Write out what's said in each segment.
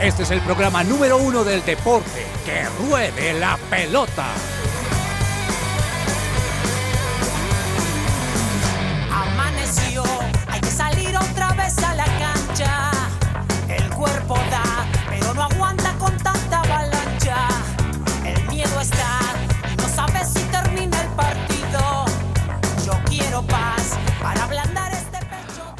Este es el programa número uno del deporte. ¡Que ruede la pelota! Amaneció, hay que salir otra vez a la cancha. El cuerpo da, pero no aguanta con tanta avalancha. El miedo está, no sabes si termina el partido. Yo quiero paz para ablandar.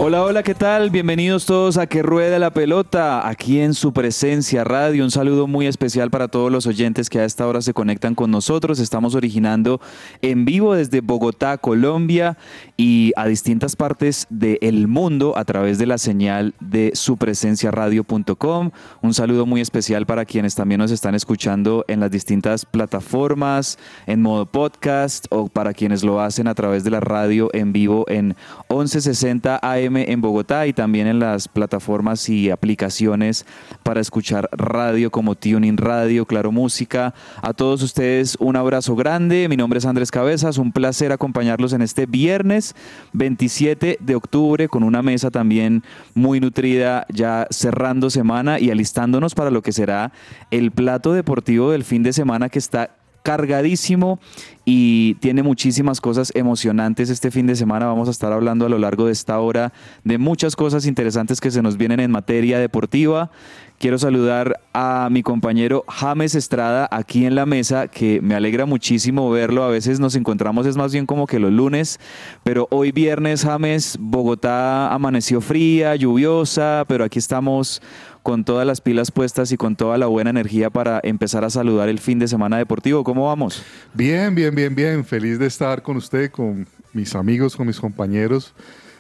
Hola, hola, ¿qué tal? Bienvenidos todos a Que Ruede la Pelota, aquí en su presencia radio. Un saludo muy especial para todos los oyentes que a esta hora se conectan con nosotros. Estamos originando en vivo desde Bogotá, Colombia y a distintas partes del mundo a través de la señal de supresenciaradio.com. Un saludo muy especial para quienes también nos están escuchando en las distintas plataformas, en modo podcast o para quienes lo hacen a través de la radio en vivo en 1160 AM en Bogotá y también en las plataformas y aplicaciones para escuchar radio como Tuning Radio, Claro Música. A todos ustedes un abrazo grande. Mi nombre es Andrés Cabezas. Un placer acompañarlos en este viernes 27 de octubre con una mesa también muy nutrida ya cerrando semana y alistándonos para lo que será el plato deportivo del fin de semana que está cargadísimo y tiene muchísimas cosas emocionantes este fin de semana. Vamos a estar hablando a lo largo de esta hora de muchas cosas interesantes que se nos vienen en materia deportiva. Quiero saludar a mi compañero James Estrada aquí en la mesa, que me alegra muchísimo verlo. A veces nos encontramos, es más bien como que los lunes, pero hoy viernes, James, Bogotá amaneció fría, lluviosa, pero aquí estamos con todas las pilas puestas y con toda la buena energía para empezar a saludar el fin de semana deportivo. ¿Cómo vamos? Bien, bien, bien, bien. Feliz de estar con usted, con mis amigos, con mis compañeros.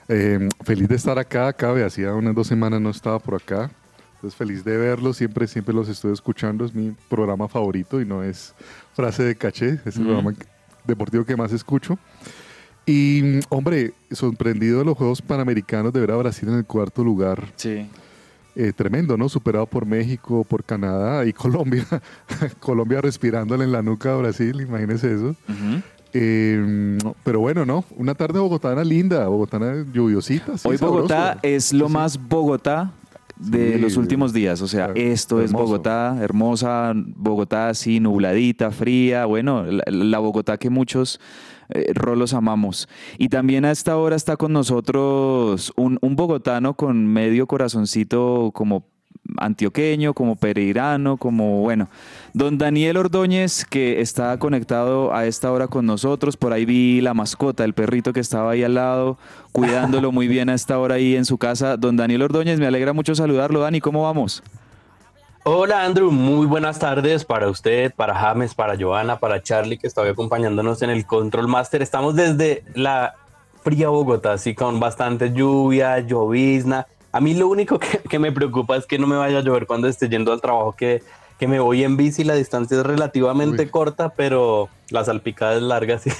Eh, feliz de estar acá. Cabe, hacía unas dos semanas no estaba por acá. Entonces feliz de verlos. Siempre, siempre los estoy escuchando. Es mi programa favorito y no es frase de caché. Es el programa deportivo que más escucho. Y, hombre, sorprendido de los Juegos Panamericanos de ver a Brasil en el cuarto lugar. Sí. Eh, tremendo, ¿no? Superado por México, por Canadá y Colombia. Colombia respirándole en la nuca a Brasil, imagínense eso. Eh, pero bueno, ¿no? Una tarde bogotana linda, bogotana lluviosita. sí, Hoy Bogotá sabroso. es lo sí. más Bogotá de Sí, los últimos días. O sea, claro, esto es hermoso. Bogotá, hermosa, Bogotá así, nubladita, fría. Bueno, la, la Bogotá que muchos eh, rolos amamos. Y también a esta hora está con nosotros un, un bogotano con medio corazoncito como antioqueño, como pereirano, como bueno. Don Daniel Ordóñez, que está conectado a esta hora con nosotros. Por ahí vi la mascota, el perrito que estaba ahí al lado, cuidándolo muy bien a esta hora ahí en su casa. Don Daniel Ordóñez, me alegra mucho saludarlo. Dani, ¿cómo vamos? Hola Andrew, muy buenas tardes para usted, para James, para Joana, para Charlie que está hoy acompañándonos en el Control Master. Estamos desde la fría Bogotá, así con bastante lluvia, llovizna. A mí lo único que, que me preocupa es que no me vaya a llover cuando esté yendo al trabajo, que, que me voy en bici, la distancia es relativamente Uy. corta, pero la salpicada es larga, así,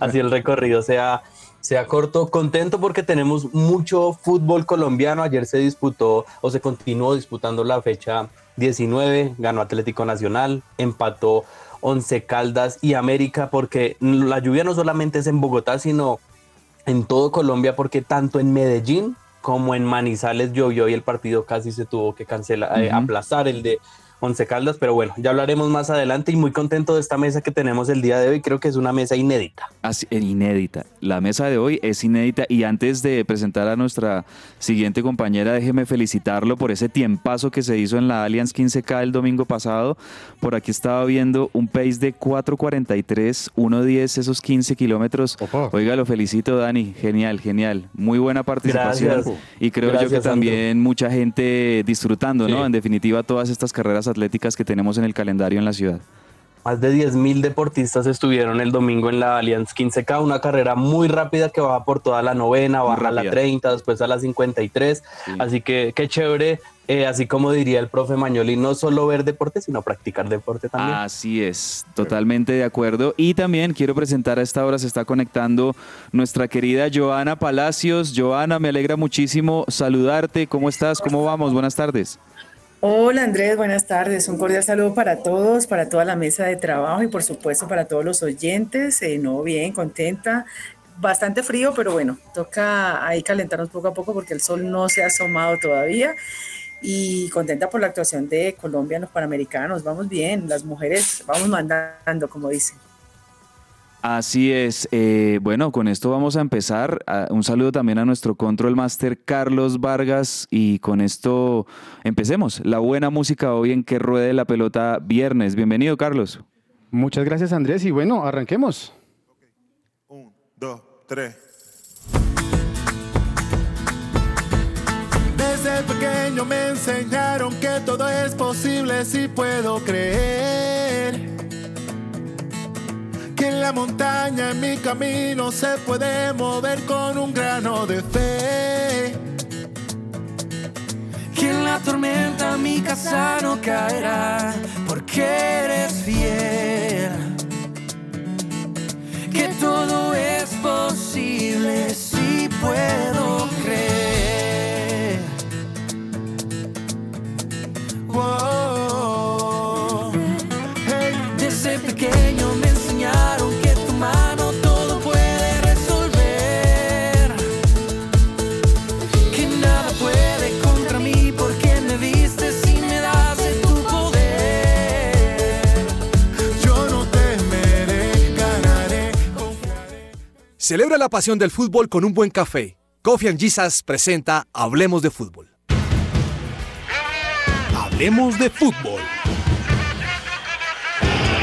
así el recorrido sea, sea corto. Contento porque tenemos mucho fútbol colombiano. Ayer se disputó o se continuó disputando la fecha 19, ganó Atlético Nacional, empató Once Caldas y América, porque la lluvia no solamente es en Bogotá, sino en todo Colombia, porque tanto en Medellín como en Manizales llovió y el partido casi se tuvo que cancelar, eh, aplazar el de Once Caldas, pero bueno, ya hablaremos más adelante y muy contento de esta mesa que tenemos el día de hoy, creo que es una mesa inédita. Así, eh, inédita. La mesa de hoy es inédita y antes de presentar a nuestra siguiente compañera, déjeme felicitarlo por ese tiempazo que se hizo en la Allianz 15K el domingo pasado. Por aquí estaba viendo un pace de 4.43, 1.10 esos 15 kilómetros. Opa. Oiga, lo felicito Dani, genial, genial. Muy buena participación. Gracias. Y creo yo que también mucha gente disfrutando, ¿no? En definitiva, todas estas carreras atléticas que tenemos en el calendario en la ciudad. Más de 10.000 deportistas estuvieron el domingo en la Allianz 15K, una carrera muy rápida que va por toda la novena, Muy baja a la rápida. 30, después a la 53. Sí. Así que qué chévere, eh, así como diría el profe Mañoli, no solo ver deporte, sino practicar deporte también. Así es, totalmente de acuerdo. Y también quiero presentar a esta hora, se está conectando nuestra querida Joana Palacios. Joana, me alegra muchísimo saludarte. ¿Cómo estás? ¿Cómo vamos? Buenas tardes. Hola Andrés, buenas tardes. Un cordial saludo para todos, para toda la mesa de trabajo y por supuesto para todos los oyentes. Eh, no, bien, contenta. Bastante frío, pero bueno, toca ahí calentarnos poco a poco porque el sol no se ha asomado todavía. y contenta por la actuación de Colombia los Panamericanos. Vamos bien, las mujeres vamos mandando, como dicen. Así es. Eh, bueno, con esto vamos a empezar. Ah, un saludo también a nuestro control master Carlos Vargas y con esto empecemos. La buena música hoy en que ruede la pelota viernes. Bienvenido, Carlos. Muchas gracias, Andrés. Y bueno, arranquemos. Un, dos, tres. Desde pequeño me enseñaron que todo es posible si puedo creer la montaña en mi camino se puede mover con un grano de fe. Que en la tormenta mi casa no caerá porque eres fiel. Que todo es posible si puedo creer. Desde Celebra la pasión del fútbol con un buen café. Coffee and Jesus presenta Hablemos de Fútbol. Hablemos de Fútbol.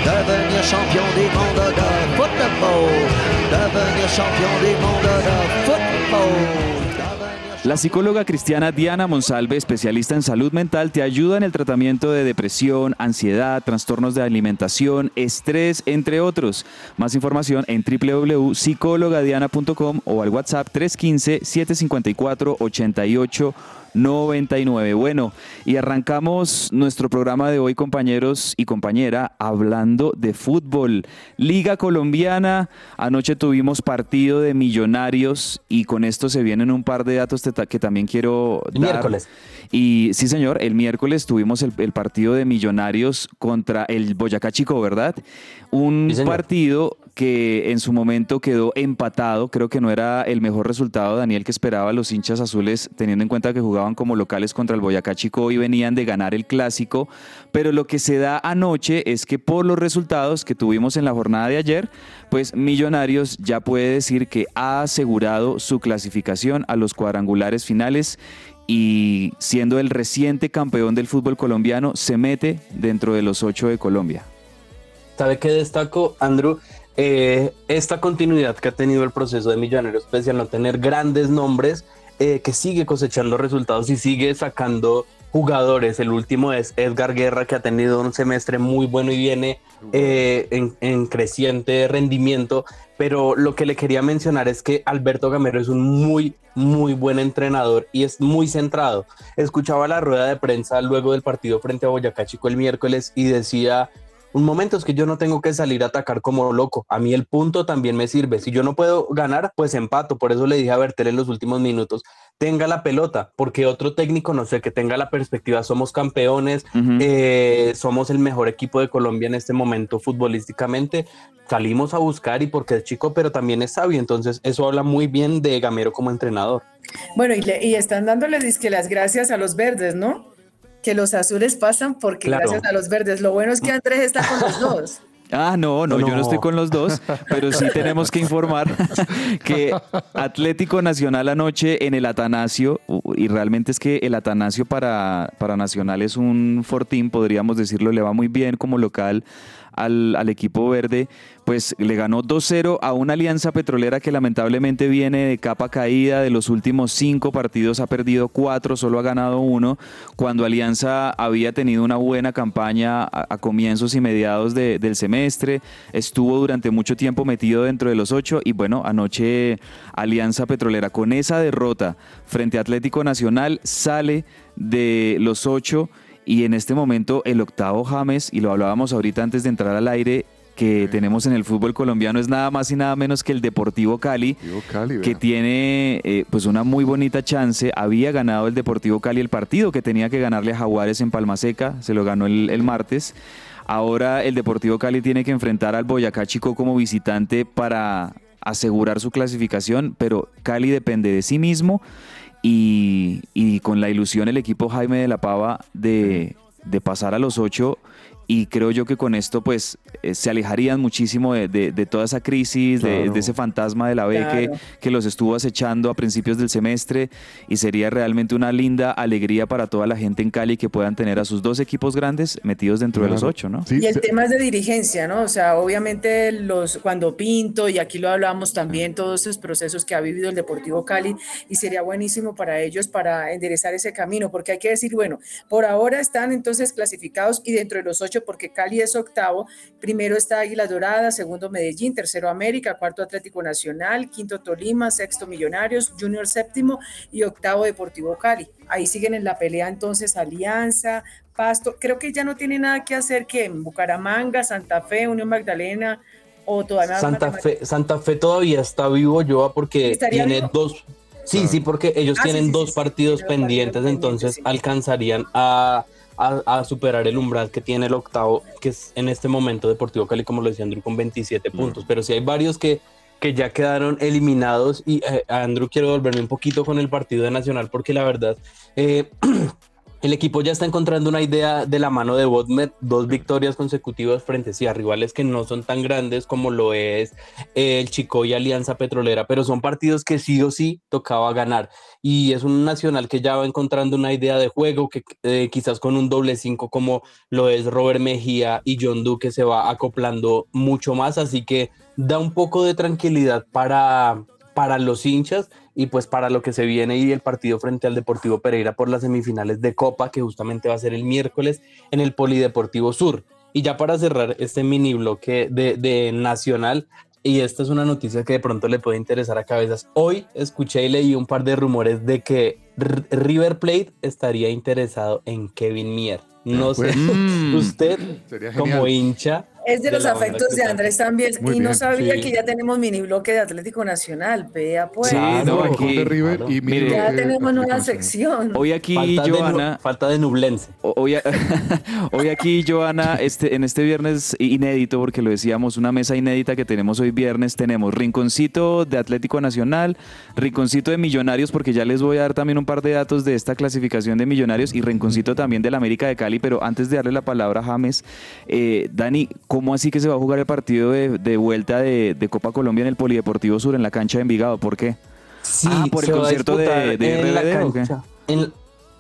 devenir champion du monde de football, devenir champion du monde de football. La psicóloga cristiana Diana Monsalve, especialista en salud mental, te ayuda en el tratamiento de depresión, ansiedad, trastornos de alimentación, estrés, entre otros. Más información en www.psicologadiana.com o al WhatsApp 315 754 88 99. Bueno, y arrancamos nuestro programa de hoy, compañeros y compañera, hablando de fútbol. Liga Colombiana, anoche tuvimos partido de millonarios y con esto se vienen un par de datos que también quiero dar. Miércoles. Y sí, señor, el miércoles tuvimos el, partido de millonarios contra el Boyacá Chico, ¿verdad? Un partido que en su momento quedó empatado. Creo que no era el mejor resultado, Daniel, que esperaba los hinchas azules, teniendo en cuenta que jugaban como locales contra el Boyacá Chico y venían de ganar el clásico. Pero lo que se da anoche es que por los resultados que tuvimos en la jornada de ayer, pues Millonarios ya puede decir que ha asegurado su clasificación a los cuadrangulares finales y siendo el reciente campeón del fútbol colombiano, se mete dentro de los ocho de Colombia. ¿Sabe qué destaco, Andrew? Eh, esta continuidad que ha tenido el proceso de Millonarios, pese a no tener grandes nombres, eh, que sigue cosechando resultados y sigue sacando jugadores. El último es Edgar Guerra, que ha tenido un semestre muy bueno y viene eh, en, en, creciente rendimiento. Pero lo que le quería mencionar es que Alberto Gamero es un muy, muy buen entrenador y es muy centrado. Escuchaba la rueda de prensa luego del partido frente a Boyacá Chico el miércoles y decía un momento es que yo no tengo que salir a atacar como loco. A mí el punto también me sirve. Si yo no puedo ganar, pues empato. Por eso le dije a Bertel en los últimos minutos, tenga la pelota, porque otro técnico, no sé, que tenga la perspectiva, somos campeones, eh, somos el mejor equipo de Colombia en este momento futbolísticamente. Salimos a buscar y porque es chico, pero también es sabio. Entonces eso habla muy bien de Gamero como entrenador. Bueno, y, y están dándole disque las gracias a los verdes, ¿no? Que los azules pasan porque gracias a los verdes. Lo bueno es que Andrés está con los dos. Ah, no, no, yo no estoy con los dos, pero sí tenemos que informar que Atlético Nacional anoche en el Atanasio, y realmente es que el Atanasio para, para Nacional es un fortín, podríamos decirlo, le va muy bien como local al, equipo verde, pues le ganó 2-0 a una alianza petrolera que lamentablemente viene de capa caída. De los últimos cinco partidos ha perdido cuatro, solo ha ganado uno. Cuando Alianza había tenido una buena campaña a, comienzos y mediados del semestre, estuvo durante mucho tiempo metido dentro de los ocho. Y bueno, anoche Alianza Petrolera con esa derrota frente a Atlético Nacional sale de los ocho y en este momento el octavo James, y lo hablábamos ahorita antes de entrar al aire, que tenemos en el fútbol colombiano es nada más y nada menos que el Deportivo Cali, que tiene eh, pues una muy bonita chance. Había ganado el Deportivo Cali el partido que tenía que ganarle a Jaguares en Palma Seca, se lo ganó el, el martes. Ahora el Deportivo Cali tiene que enfrentar al Boyacá Chico como visitante para asegurar su clasificación, pero Cali depende de sí mismo y, con la ilusión el equipo Jaime de la Pava de, de pasar a los ocho y creo yo que con esto pues eh, se alejarían muchísimo de, de- de toda esa crisis, de- ese fantasma de la B que, Claro. que los estuvo acechando a principios del semestre y sería realmente una linda alegría para toda la gente en Cali que puedan tener a sus dos equipos grandes metidos dentro de los ocho, ¿no? Sí, Y el tema es de dirigencia, ¿no? O sea, obviamente los cuando Pinto, y aquí lo hablamos también, todos esos procesos que ha vivido el Deportivo Cali, y sería buenísimo para ellos para enderezar ese camino, porque hay que decir, bueno, por ahora están entonces clasificados y dentro de los ocho, porque Cali es octavo, primero está Águilas Doradas, segundo Medellín, tercero América, cuarto Atlético Nacional, quinto Tolima, sexto Millonarios, Junior séptimo y octavo Deportivo Cali. Ahí siguen en la pelea entonces Alianza, Pasto, creo que ya no tiene nada que hacer que en Bucaramanga, Santa Fe, Unión Magdalena o todavía Santa Fe, Santa Fe todavía está vivo, Joa, porque ¿Estaría tiene vivo? dos. Sí, sí, porque ellos Ah, tienen sí, dos sí, partidos pendientes, partidos entonces pendientes, sí. alcanzarían a, a- a superar el umbral que tiene el octavo, que es en este momento Deportivo Cali, como lo decía Andrew, con 27 puntos. Pero sí hay varios que, que ya quedaron eliminados. Y eh, Andrew, quiero volverme un poquito con el partido de Nacional, porque la verdad. eh, El equipo ya está encontrando una idea de la mano de Bodmer, dos victorias consecutivas frente sí, a rivales que no son tan grandes como lo es eh, el Chico y Alianza Petrolera, pero son partidos que sí o sí tocaba ganar. Y es un Nacional que ya va encontrando una idea de juego, que eh, quizás con un doble cinco como lo es Robert Mejía y John Duque se va acoplando mucho más, así que da un poco de tranquilidad para, para los hinchas y pues para lo que se viene y el partido frente al Deportivo Pereira por las semifinales de Copa, que justamente va a ser el miércoles en el Polideportivo Sur. Y ya para cerrar este mini bloque de, de Nacional, y esta es una noticia que de pronto le puede interesar a cabezas. Hoy escuché y leí un par de rumores de que R- River Plate estaría interesado en Kevin Mier. No sé, Pues, usted como hincha. Es de, de los afectos de. Andrés también. Muy y no sabía sí. que ya tenemos mini bloque de Atlético Nacional. Vea pues. Sí, Ah, no, aquí- de River claro. y mire ya tenemos nueva sección. Hoy aquí, Falta, de, Joana, falta de Nublense. Hoy, hoy aquí, Joana, este, en este viernes inédito, porque lo decíamos, una mesa inédita que tenemos hoy viernes, tenemos Rinconcito de Atlético Nacional, Rinconcito de Millonarios, porque ya les voy a dar también un par de datos de esta clasificación de Millonarios y Rinconcito también del América de Cali, pero antes de darle la palabra a James, eh, Dani, ¿cómo así que se va a jugar el partido de, de vuelta de, de Copa Colombia en el Polideportivo Sur en la cancha de Envigado? ¿Por qué? Sí, Ah, por el concierto de- de en la RBD, ¿o qué? cancha. En-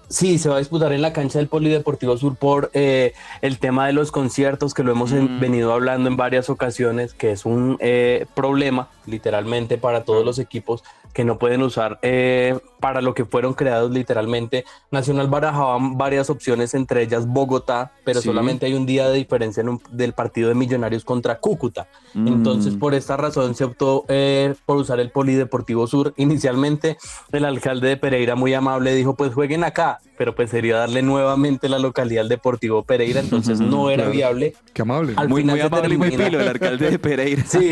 sí, se va a disputar en la cancha del Polideportivo Sur por eh, el tema de los conciertos que lo hemos en- Mm. venido hablando en varias ocasiones, que es un eh, problema literalmente para todos los equipos que no pueden usar eh, para lo que fueron creados literalmente. Nacional barajaba varias opciones, entre ellas Bogotá, pero Sí. solamente hay un día de diferencia en un- del partido de Millonarios contra Cúcuta. Entonces, Mm. por esta razón se optó eh, por usar el Polideportivo Sur. Inicialmente, el alcalde de Pereira, muy amable, dijo: Pues jueguen acá, pero pues sería darle nuevamente la localidad al Deportivo Pereira. Entonces, no era Claro. viable. Qué amable. Al Muy, final muy amable y muy termina- pilo el alcalde de Pereira. Sí,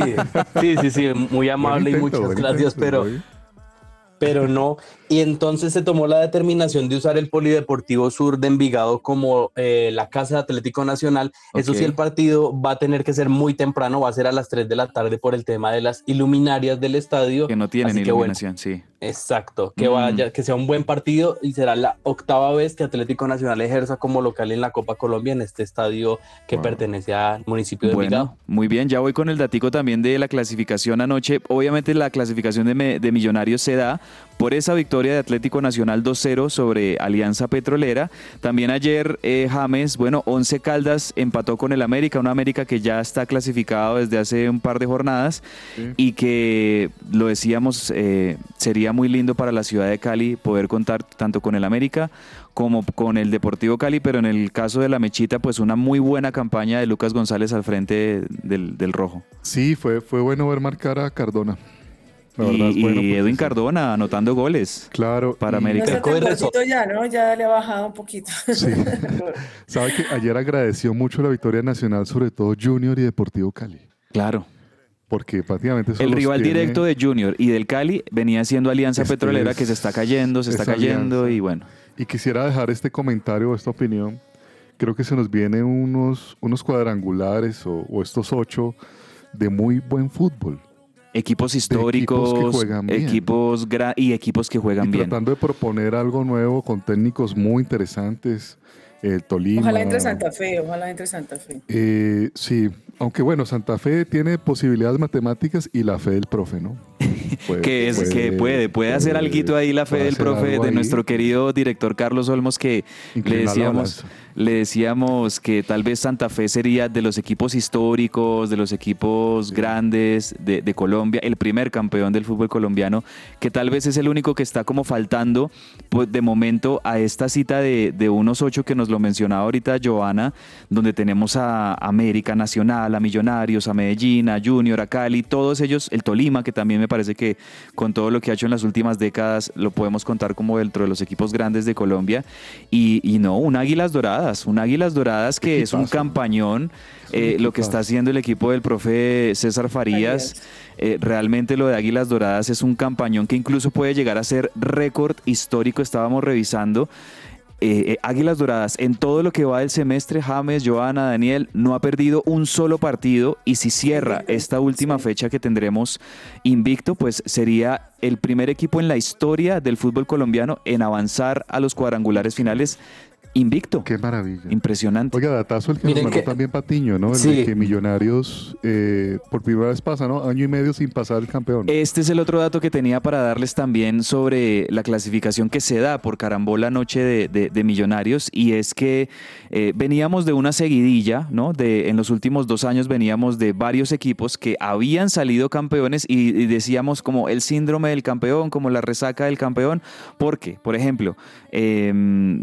sí, sí, sí, muy amable y muchas gracias, intento, pero pero no. Y entonces se tomó la determinación de usar el Polideportivo Sur de Envigado como eh, la casa de Atlético Nacional. Eso sí, el partido va a tener que ser muy temprano, va a ser a las 3 de la tarde por el tema de las iluminarias del estadio. Que no tienen Así que bueno, iluminación, sí. Exacto, que Mm. vaya, que sea un buen partido y será la octava vez que Atlético Nacional ejerza como local en la Copa Colombia en este estadio que Wow. pertenece al municipio de Envigado. Muy bien, ya voy con el datico también de la clasificación anoche. Obviamente la clasificación de, de Millonarios se da por esa victoria de Atlético Nacional 2-0 sobre Alianza Petrolera. También ayer eh, James, bueno, 11 Caldas empató con el América, una América que ya está clasificado desde hace un par de jornadas Sí. y que lo decíamos, eh, sería muy lindo para la ciudad de Cali poder contar tanto con el América como con el Deportivo Cali, pero en el caso de la Mechita, pues una muy buena campaña de Lucas González al frente del, del rojo. Sí, fue, fue bueno ver marcar a Cardona. La Y, verdad es bueno y Edwin sí. Cardona anotando goles. Claro. para y- No América. rezo- gordito ya, ¿no? Ya le ha bajado un poquito. Sí. Sabe que ayer agradeció mucho la victoria nacional, sobre todo Junior y Deportivo Cali. Claro. Porque prácticamente El rival tiene- directo de Junior y del Cali venía siendo Alianza Este Petrolera es- que se está cayendo, se está es cayendo Alianza. y bueno. Y quisiera dejar este comentario o esta opinión. Creo que se nos vienen unos, unos cuadrangulares o, o estos ocho de muy buen fútbol. Equipos históricos, que juegan bien. equipos gra- y equipos que juegan y bien. tratando de proponer algo nuevo con técnicos muy interesantes. El Tolima. Ojalá entre Santa Fe, ojalá entre Santa Fe. Eh, sí, aunque bueno, Santa Fe tiene posibilidades matemáticas y la fe del profe, ¿no? Puede- que es que puede, puede hacer algo ahí la fe puede del profe de ahí. nuestro querido director Carlos Olmos que le Inclinar decíamos. Le decíamos que tal vez Santa Fe sería de los equipos históricos, de los equipos grandes de, de Colombia, el primer campeón del fútbol colombiano, que tal vez es el único que está como faltando pues, de momento a esta cita de, de unos ocho que nos lo mencionaba ahorita Joana, donde tenemos a América Nacional, a Millonarios, a Medellín, a Junior, a Cali, todos ellos, el Tolima, que también me parece que con todo lo que ha hecho en las últimas décadas lo podemos contar como dentro de los equipos grandes de Colombia. Y, y no, un Águilas Doradas, un Águilas Doradas que es un campañón, eh, lo que está haciendo el equipo del profe César Farías. Eh, realmente lo de Águilas Doradas es un campañón que incluso puede llegar a ser récord histórico, estábamos revisando. Eh, eh, Águilas Doradas, en todo lo que va del semestre, James, Joana, Daniel, no ha perdido un solo partido y si cierra esta última fecha que tendremos invicto, pues sería el primer equipo en la historia del fútbol colombiano en avanzar a los cuadrangulares finales invicto. Qué maravilla. Impresionante. Oiga, datazo el que Miren nos mandó que- también Patiño, ¿no? El Sí. de que Millonarios eh, por primera vez pasa, ¿no? Año y medio sin pasar el campeón. Este es el otro dato que tenía para darles también sobre la clasificación que se da por carambola noche de, de- de Millonarios y es que eh, veníamos de una seguidilla, ¿no? De, en los últimos dos años veníamos de varios equipos que habían salido campeones y, y decíamos como el síndrome del campeón, como la resaca del campeón, porque, por ejemplo, eh,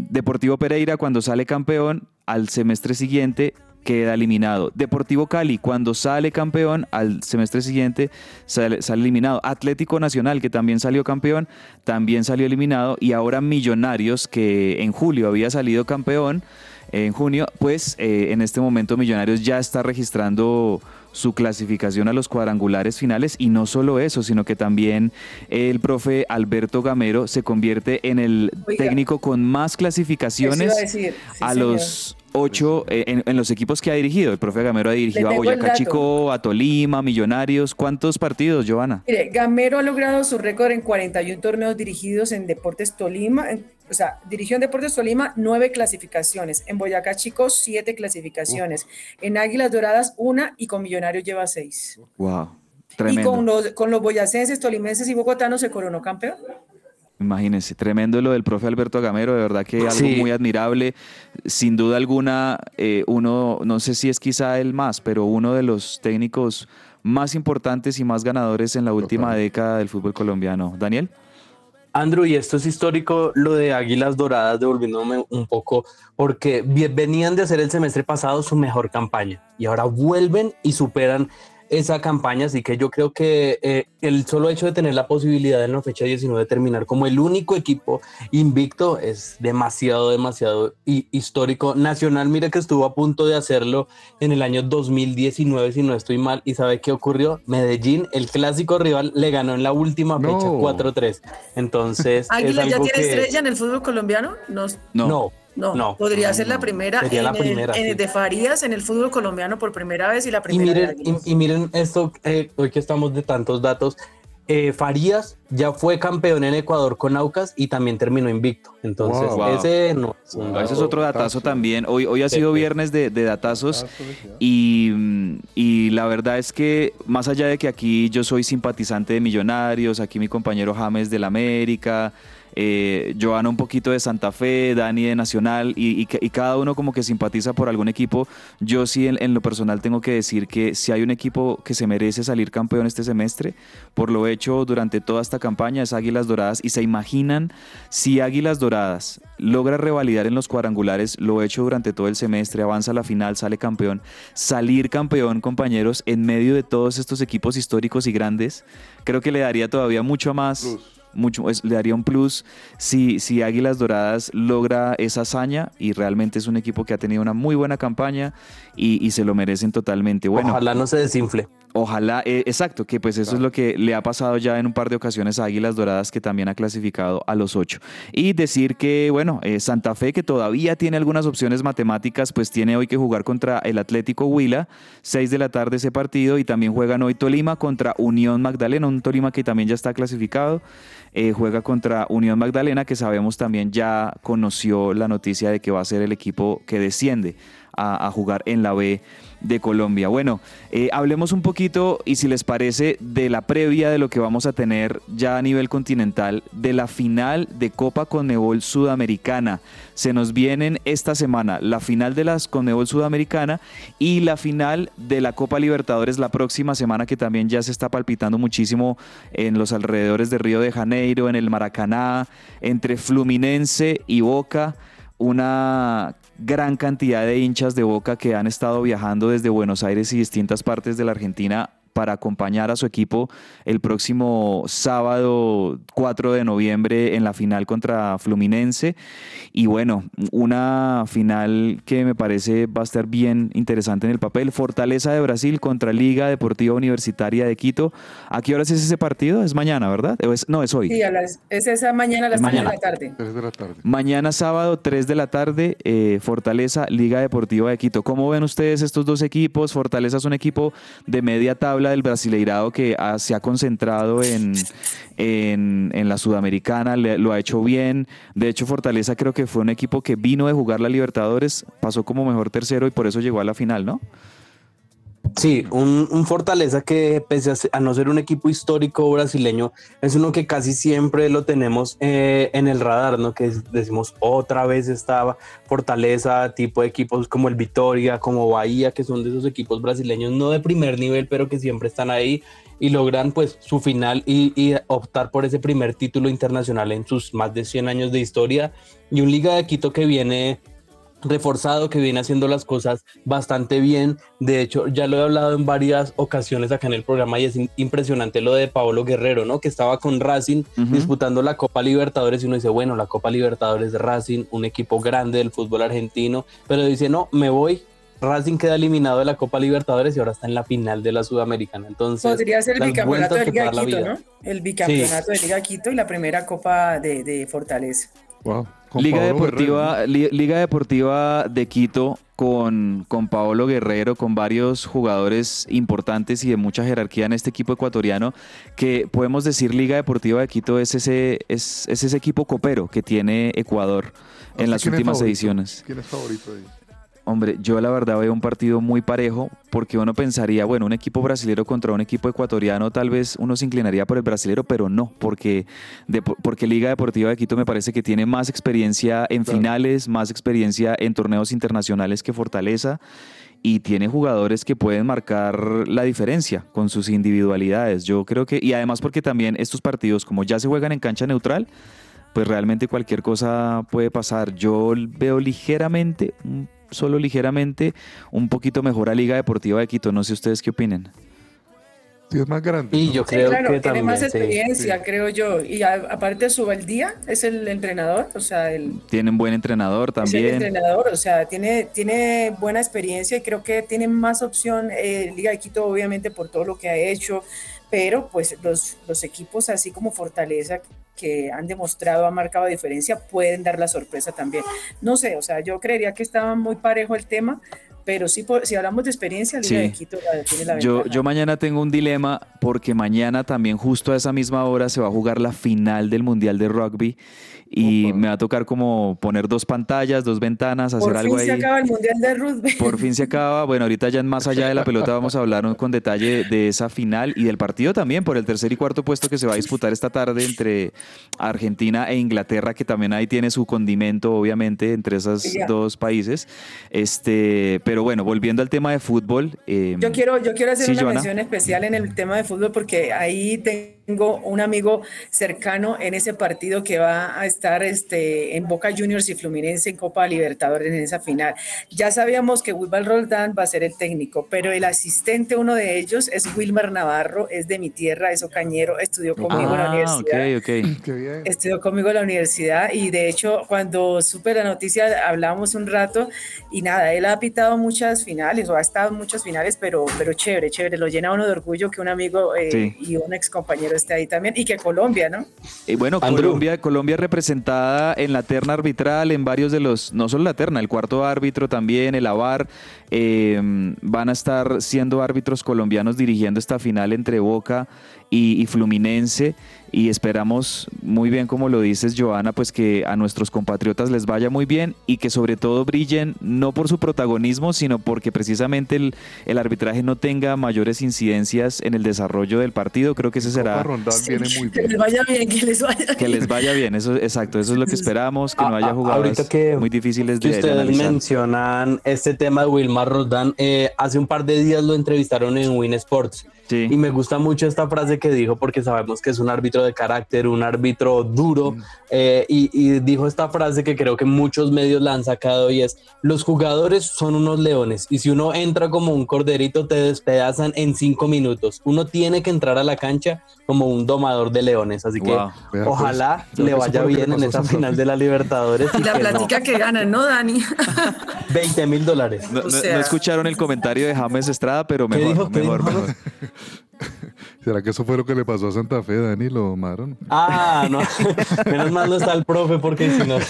Deportivo Pereira cuando sale campeón al semestre siguiente queda eliminado. Deportivo Cali, cuando sale campeón, al semestre siguiente sale, sale eliminado. Atlético Nacional, que también salió campeón, también salió eliminado. Y ahora Millonarios, que en julio había salido campeón, en junio, pues eh, en este momento Millonarios ya está registrando su clasificación a los cuadrangulares finales y no solo eso, sino que también el profe Alberto Gamero se convierte en el Oiga. técnico con más clasificaciones a decir, sí, a señor. los ocho eh, en, en los equipos que ha dirigido. El profe Gamero ha dirigido a Boyacá. Chico, a Tolima, Millonarios. ¿Cuántos partidos, Giovanna? Mire, Gamero ha logrado su récord en 41 torneos dirigidos en Deportes Tolima. en- o sea, dirigió en Deportes Tolima nueve clasificaciones. En Boyacá Chicos, siete clasificaciones. En Águilas Doradas, una. Y con Millonarios lleva seis. Wow, Y tremendo. con los, con los boyacenses, tolimenses y bogotanos se coronó campeón. Imagínense, tremendo lo del profe Alberto Gamero, de verdad que algo Sí. muy admirable. Sin duda alguna, eh, uno, no sé si es quizá el más, pero uno de los técnicos más importantes y más ganadores en la última década del fútbol colombiano. Daniel. Andrew, y esto es histórico, lo de Águilas Doradas, devolviéndome un poco, porque venían de hacer el semestre pasado su mejor campaña y ahora vuelven y superan esa campaña, así que yo creo que eh, el solo hecho de tener la posibilidad en la fecha 19 de terminar como el único equipo invicto es demasiado, demasiado hi- histórico. Nacional, mire que estuvo a punto de hacerlo en el año 2019, si no estoy mal, y ¿sabe qué ocurrió? Medellín, el clásico rival, le ganó en la última No. fecha 4-3. Entonces, es ¿Águila ya tiene que... estrella en el fútbol colombiano? No, No. No, no, no. podría ser la primera, Sería en, la el- primera, en el de Farías en el fútbol colombiano por primera vez y la Y primera de miren, Águilas. y, y miren esto, eh, hoy que estamos de tantos datos, eh, Farías ya fue campeón en Ecuador con Aucas y también terminó invicto. Entonces, Wow. ese no es un Ese es otro datazo también. Hoy, hoy ha sido viernes de, de datazos y, mm, y la verdad es que más allá de que aquí yo soy simpatizante de Millonarios, aquí mi compañero James del América, eh, Joana un poquito de Santa Fe, Dani de Nacional y, cada uno como que simpatiza por algún equipo, yo sí en, en lo personal tengo que decir que si hay un equipo que se merece salir campeón este semestre, por lo hecho durante toda esta campaña es Águilas Doradas y se imaginan si Águilas Doradas logra revalidar en los cuadrangulares lo hecho durante todo el semestre, avanza a la final, sale campeón, salir campeón compañeros en medio de todos estos equipos históricos y grandes, creo que le daría todavía mucho más mucho, es- le daría un plus si, si Águilas Doradas logra esa hazaña y realmente es un equipo que ha tenido una muy buena campaña y, y se lo merecen totalmente. Bueno, Ojalá no se desinfle. Ojalá, eh, exacto, que pues eso es lo que le ha pasado ya en un par de ocasiones a Águilas Doradas, que también ha clasificado a los ocho. Y decir que, bueno, eh, Santa Fe, que todavía tiene algunas opciones matemáticas, pues tiene hoy que jugar contra el Atlético Huila, seis de la tarde ese partido, y también juegan hoy Tolima contra Unión Magdalena, un Tolima que también ya está clasificado. eh, juega contra Unión Magdalena, que sabemos también ya conoció la noticia de que va a ser el equipo que desciende a, jugar en la B de Colombia. Bueno, eh, hablemos un poquito, y si les parece, de la previa de lo que vamos a tener ya a nivel continental, de la final de Copa Conmebol Sudamericana. Se nos vienen esta semana la final de las Conmebol Sudamericana y la final de la Copa Libertadores la próxima semana, que también ya se está palpitando muchísimo en los alrededores de Río de Janeiro, en el Maracaná, entre Fluminense y Boca una gran cantidad de hinchas de Boca que han estado viajando desde Buenos Aires y distintas partes de la Argentina para acompañar a su equipo el próximo sábado 4 de noviembre en la final contra Fluminense. Y bueno, una final que me parece va a estar bien interesante en el papel. Fortaleza de Brasil contra Liga Deportiva Universitaria de Quito. ¿A qué horas es ese partido? Es mañana, ¿verdad? ¿O es- no, es hoy. Sí, a las, es esa mañana a las 3 de Mañana. la tarde. 3 de la tarde. Mañana sábado, 3 de la tarde, eh, Fortaleza, Liga Deportiva de Quito. ¿Cómo ven ustedes estos dos equipos? Fortaleza es un equipo de media tabla del Brasileirado que ha- se ha concentrado en, en, la Sudamericana, lo ha hecho bien. De hecho, Fortaleza creo que fue un equipo que vino de jugar la Libertadores, pasó como mejor tercero y por eso llegó a la final, ¿no? Sí, un, Fortaleza que pese a, no ser un equipo histórico brasileño, es uno que casi siempre lo tenemos eh, en el radar, ¿no? Que decimos otra vez estaba Fortaleza, tipo de equipos como el Vitoria, como Bahía, que son de esos equipos brasileños no de primer nivel, pero que siempre están ahí y logran pues su final y, y optar por ese primer título internacional en sus más de 100 años de historia. Y un Liga de Quito que viene reforzado que viene haciendo las cosas bastante bien. De hecho, ya lo he hablado en varias ocasiones acá en el programa y es impresionante lo de Paolo Guerrero, ¿no? Que estaba con Racing disputando la Copa Libertadores y uno dice, bueno, la Copa Libertadores de Racing, un equipo grande del fútbol argentino, pero dice, no, me voy. Racing queda eliminado de la Copa Libertadores y ahora está en la final de la Sudamericana. Entonces, Podría ser el bicampeonato de Liga Quito, vida. ¿no? El bicampeonato de Liga de Quito y la primera Copa de, de Fortaleza. Wow. Liga Deportiva, Guerrero, Liga Deportiva de Quito con, con Paolo Guerrero, con varios jugadores importantes y de mucha jerarquía en este equipo ecuatoriano, que podemos decir Liga Deportiva de Quito es ese, es, es ese equipo copero que tiene Ecuador en las ¿Quién es últimas ediciones. ¿Quién es favorito ahí? Hombre, yo la verdad veo un partido muy parejo porque uno pensaría, bueno, un equipo brasilero contra un equipo ecuatoriano, tal vez uno se inclinaría por el brasilero, pero no, porque, de- porque Liga Deportiva de Quito me parece que tiene más experiencia en Claro. finales, más experiencia en torneos internacionales que Fortaleza y tiene jugadores que pueden marcar la diferencia con sus individualidades. Yo creo que, y además porque también estos partidos, como ya se juegan en cancha neutral, pues realmente cualquier cosa puede pasar. Yo veo ligeramente, mm, solo ligeramente, un poquito mejor a Liga Deportiva de Quito. No sé ustedes qué opinen. Sí, es más grande. Y ¿no? yo Sí, creo claro, que tiene también. más sí. experiencia, creo yo. Y a- aparte Subaldía es el entrenador, o sea, el, Tienen buen entrenador es el también. entrenador, o sea, tiene, tiene buena experiencia y creo que tiene más opción eh, Liga de Quito, obviamente, por todo lo que ha hecho, pero pues los, los equipos así como Fortaleza que han demostrado, han marcado diferencia, pueden dar la sorpresa también. No sé, o sea, yo creería que estaba muy parejo el tema, pero sí, por- si hablamos de experiencia, Sí. de Quito la- tiene la Yo, yo mañana tengo un dilema porque mañana también justo a esa misma hora se va a jugar la final del Mundial de Rugby y Opa. me va a tocar como poner dos pantallas, dos ventanas, hacer Por algo fin se ahí. acaba el Mundial de Rugby. Por fin se acaba. Bueno, ahorita ya en más allá de la pelota vamos a hablar con detalle de esa final y del partido también por el tercer y cuarto puesto que se va a disputar esta tarde entre Argentina e Inglaterra, que también ahí tiene su condimento, obviamente, entre esos dos países. Este, pero bueno, volviendo al tema de fútbol. eh, Yo quiero, yo quiero hacer Sí, una Joana. mención especial en el tema de fútbol porque ahí tengo tengo un amigo cercano en ese partido que va a estar este, en Boca Juniors y Fluminense en Copa Libertadores en esa final. Ya sabíamos que Wilmar Roldán va a ser el técnico, pero el asistente, uno de ellos, es Wilmar Navarro, es de mi tierra, es ocañero, estudió conmigo en la Ah, universidad. ok, ok. Qué bien. Estudió conmigo en la universidad y de hecho cuando supe la noticia hablábamos un rato y nada, él ha pitado muchas finales o ha estado en muchas finales, pero, pero chévere, chévere, lo llena uno de orgullo que un amigo eh, Sí. y un ex compañero esté ahí también y que Colombia, ¿no? Y bueno, Andrew. Colombia, Colombia representada en la terna arbitral, en varios de los, no solo la terna, el cuarto árbitro también, el AVAR, eh, van a estar siendo árbitros colombianos dirigiendo esta final entre Boca y, y Fluminense. Y esperamos muy bien, como lo dices, Joana, pues que a nuestros compatriotas les vaya muy bien y que sobre todo brillen no por su protagonismo, sino porque precisamente el, el arbitraje no tenga mayores incidencias en el desarrollo del partido. Creo que ese será Rondán viene muy Que les bien. vaya bien, que les vaya que les vaya bien, eso exacto, eso es lo que esperamos, que no haya ahorita que- muy difíciles que de, de ustedes analizar. mencionan este tema de Wilmar Roldán, eh, hace un par de días lo entrevistaron en Win Sports Sí. y me gusta mucho esta frase que dijo porque sabemos que es un árbitro de carácter, un árbitro duro eh, y, y dijo esta frase que creo que muchos medios la han sacado y es los jugadores son unos leones y si uno entra como un corderito te despedazan en cinco minutos. Uno tiene que entrar a la cancha como un domador de leones, así que Wow. Vea, pues, ojalá creo le que vaya que bien en esa final de la Libertadores. y la que no. plática que ganan, ¿no, Dani? 20 mil dólares. No, o no- sea- no escucharon el comentario de James Estrada, pero ¿Qué mejor, dijo? ¿Qué mejor, dijo? mejor. ¿Será que eso fue lo que le pasó a Santa Fe, Dani? ¿Lo domaron? Ah, no. Menos mal no está el profe porque si no.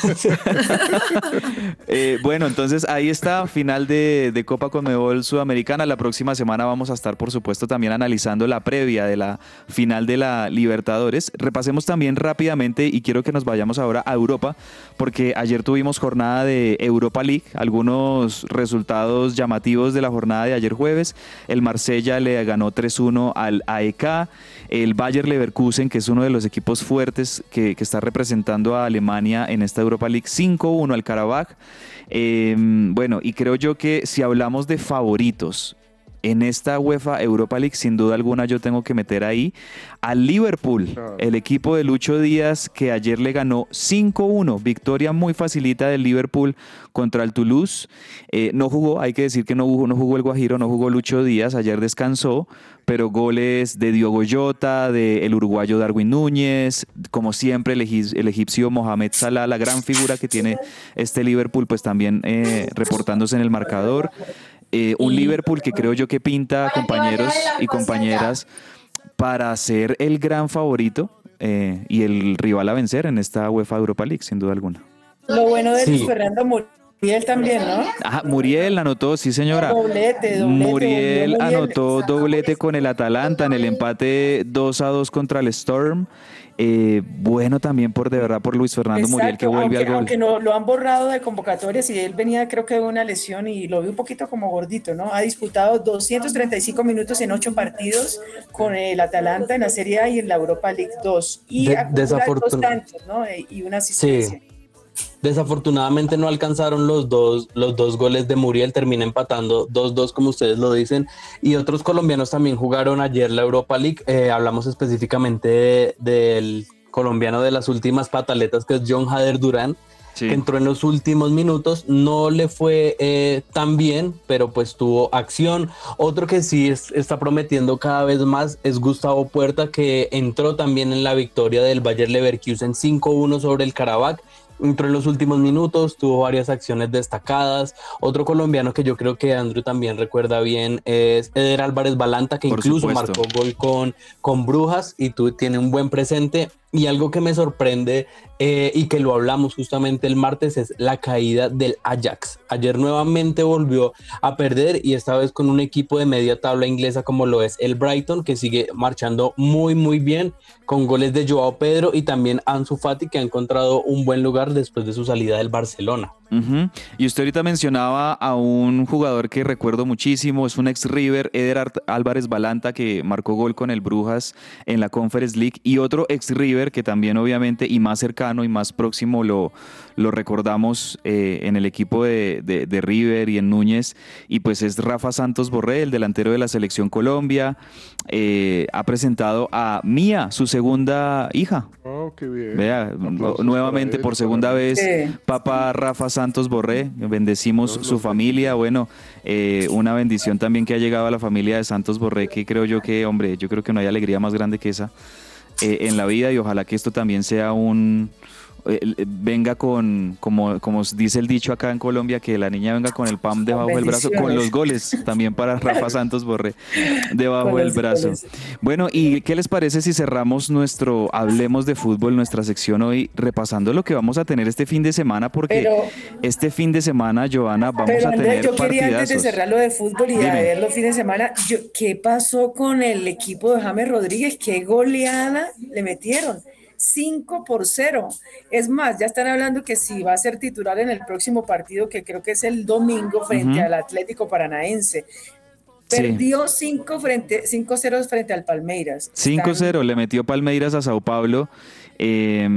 Eh, bueno, entonces ahí está, final de, de Copa Conmebol Sudamericana. La próxima semana vamos a estar, por supuesto, también analizando la previa de la final de la Libertadores. Repasemos también rápidamente y quiero que nos vayamos ahora a Europa, porque ayer tuvimos jornada de Europa League, algunos resultados llamativos de la jornada de ayer jueves. El Marsella le ganó 3-1 al AEK. El Bayer Leverkusen, que es uno de los equipos fuertes que, está representando a Alemania en esta Europa League, 5-1 al Karabakh. Eh, bueno, y creo yo que si hablamos de favoritos en esta UEFA Europa League, sin duda alguna yo tengo que meter ahí al Liverpool, Claro. el equipo de Lucho Díaz que ayer le ganó 5-1, victoria muy facilita del Liverpool contra el Toulouse. Eh, no jugó, hay que decir que no jugó, no jugó el Guajiro, no jugó Lucho Díaz, ayer descansó, pero goles de Diogo Jota, del uruguayo Darwin Núñez, como siempre el, el egipcio Mohamed Salah, la gran figura que tiene este Liverpool, pues también eh, reportándose en el marcador. Eh, un Liverpool que creo yo que pinta compañeros y compañeras para ser el gran favorito eh, y el rival a vencer en esta UEFA Europa League, sin duda alguna. Lo bueno de Sí. Luis Fernando Muriel también, ¿no? Ajá, Muriel anotó, sí señora. Doblete, doblete, Muriel anotó doblete con el Atalanta en el empate 2 a 2 contra el Storm. Eh, bueno también por de verdad por Luis Fernando Muriel que Exacto, vuelve aunque, al gol. aunque no, lo han borrado de convocatorias y él venía creo que de una lesión y lo vi un poquito como gordito, ¿no? Ha disputado 235 minutos en ocho partidos con el Atalanta en la Serie A y en la Europa League 2 y De- dos desafortun- tantos, ¿no? Eh, Y una asistencia. Desafortunadamente no alcanzaron los dos, los dos goles de Muriel, termina empatando 2-2 como ustedes lo dicen. Y otros colombianos también jugaron ayer la Europa League. Eh, hablamos específicamente de- del colombiano de las últimas pataletas que es John Hader Durán. Sí. que entró en los últimos minutos, no le fue eh, tan bien, pero pues tuvo acción. Otro que sí es- está prometiendo cada vez más es Gustavo Puerta, que entró también en la victoria del Bayer Leverkusen 5-1 sobre el Karabakh. Entró en los últimos minutos, tuvo varias acciones destacadas. Otro colombiano que yo creo que Andrew también recuerda bien es Eder Álvarez Balanta, que Por incluso supuesto. marcó gol con, con Brujas y tú tiene un buen presente. Y algo que me sorprende eh, y que lo hablamos justamente el martes es la caída del Ajax. Ayer nuevamente volvió a perder y esta vez con un equipo de media tabla inglesa como lo es el Brighton, que sigue marchando muy muy bien con goles de Joao Pedro y también Ansu Fati, que ha encontrado un buen lugar después de su salida del Barcelona. Y usted ahorita mencionaba a un jugador que recuerdo muchísimo, es un ex River, Eder Álvarez Balanta, que marcó gol con el Brujas en la Conference League, y otro ex River que también obviamente y más cercano y más próximo lo, lo recordamos eh, en el equipo de, de- de River y en Núñez, y pues es Rafa Santos Borré, el delantero de la Selección Colombia, Eh, ha presentado a Mía, su segunda hija. Oh, qué bien. Vea, nuevamente él, por segunda vez, Sí. Papa Rafa Santos Borré, bendecimos Dios su familia, bueno, eh, una bendición también que ha llegado a la familia de Santos Borré, que creo yo que, hombre, yo creo que no hay alegría más grande que esa eh, en la vida y ojalá que esto también sea un... eh, eh, venga con, como, como dice el dicho acá en Colombia, que la niña venga con el pan debajo del brazo, con los goles también para Rafa Santos Borré, debajo del brazo. goles. Bueno, ¿y qué les parece si cerramos nuestro Hablemos de Fútbol, nuestra sección hoy, repasando lo que vamos a tener este fin de semana? Porque Pero- este fin de semana, Joana, vamos Pero a Andrés, tener yo quería antes de cerrar lo de fútbol y de ver los fines de semana, yo, ¿qué pasó con el equipo de James Rodríguez? ¿Qué goleada le metieron? 5 por 0. Es más, ya están hablando que si va a ser titular en el próximo partido, que creo que es el domingo frente al Atlético Paranaense. Perdió 5 frente 5-0 frente al Palmeiras. 5-0, le metió Palmeiras a Sao Paulo. eh,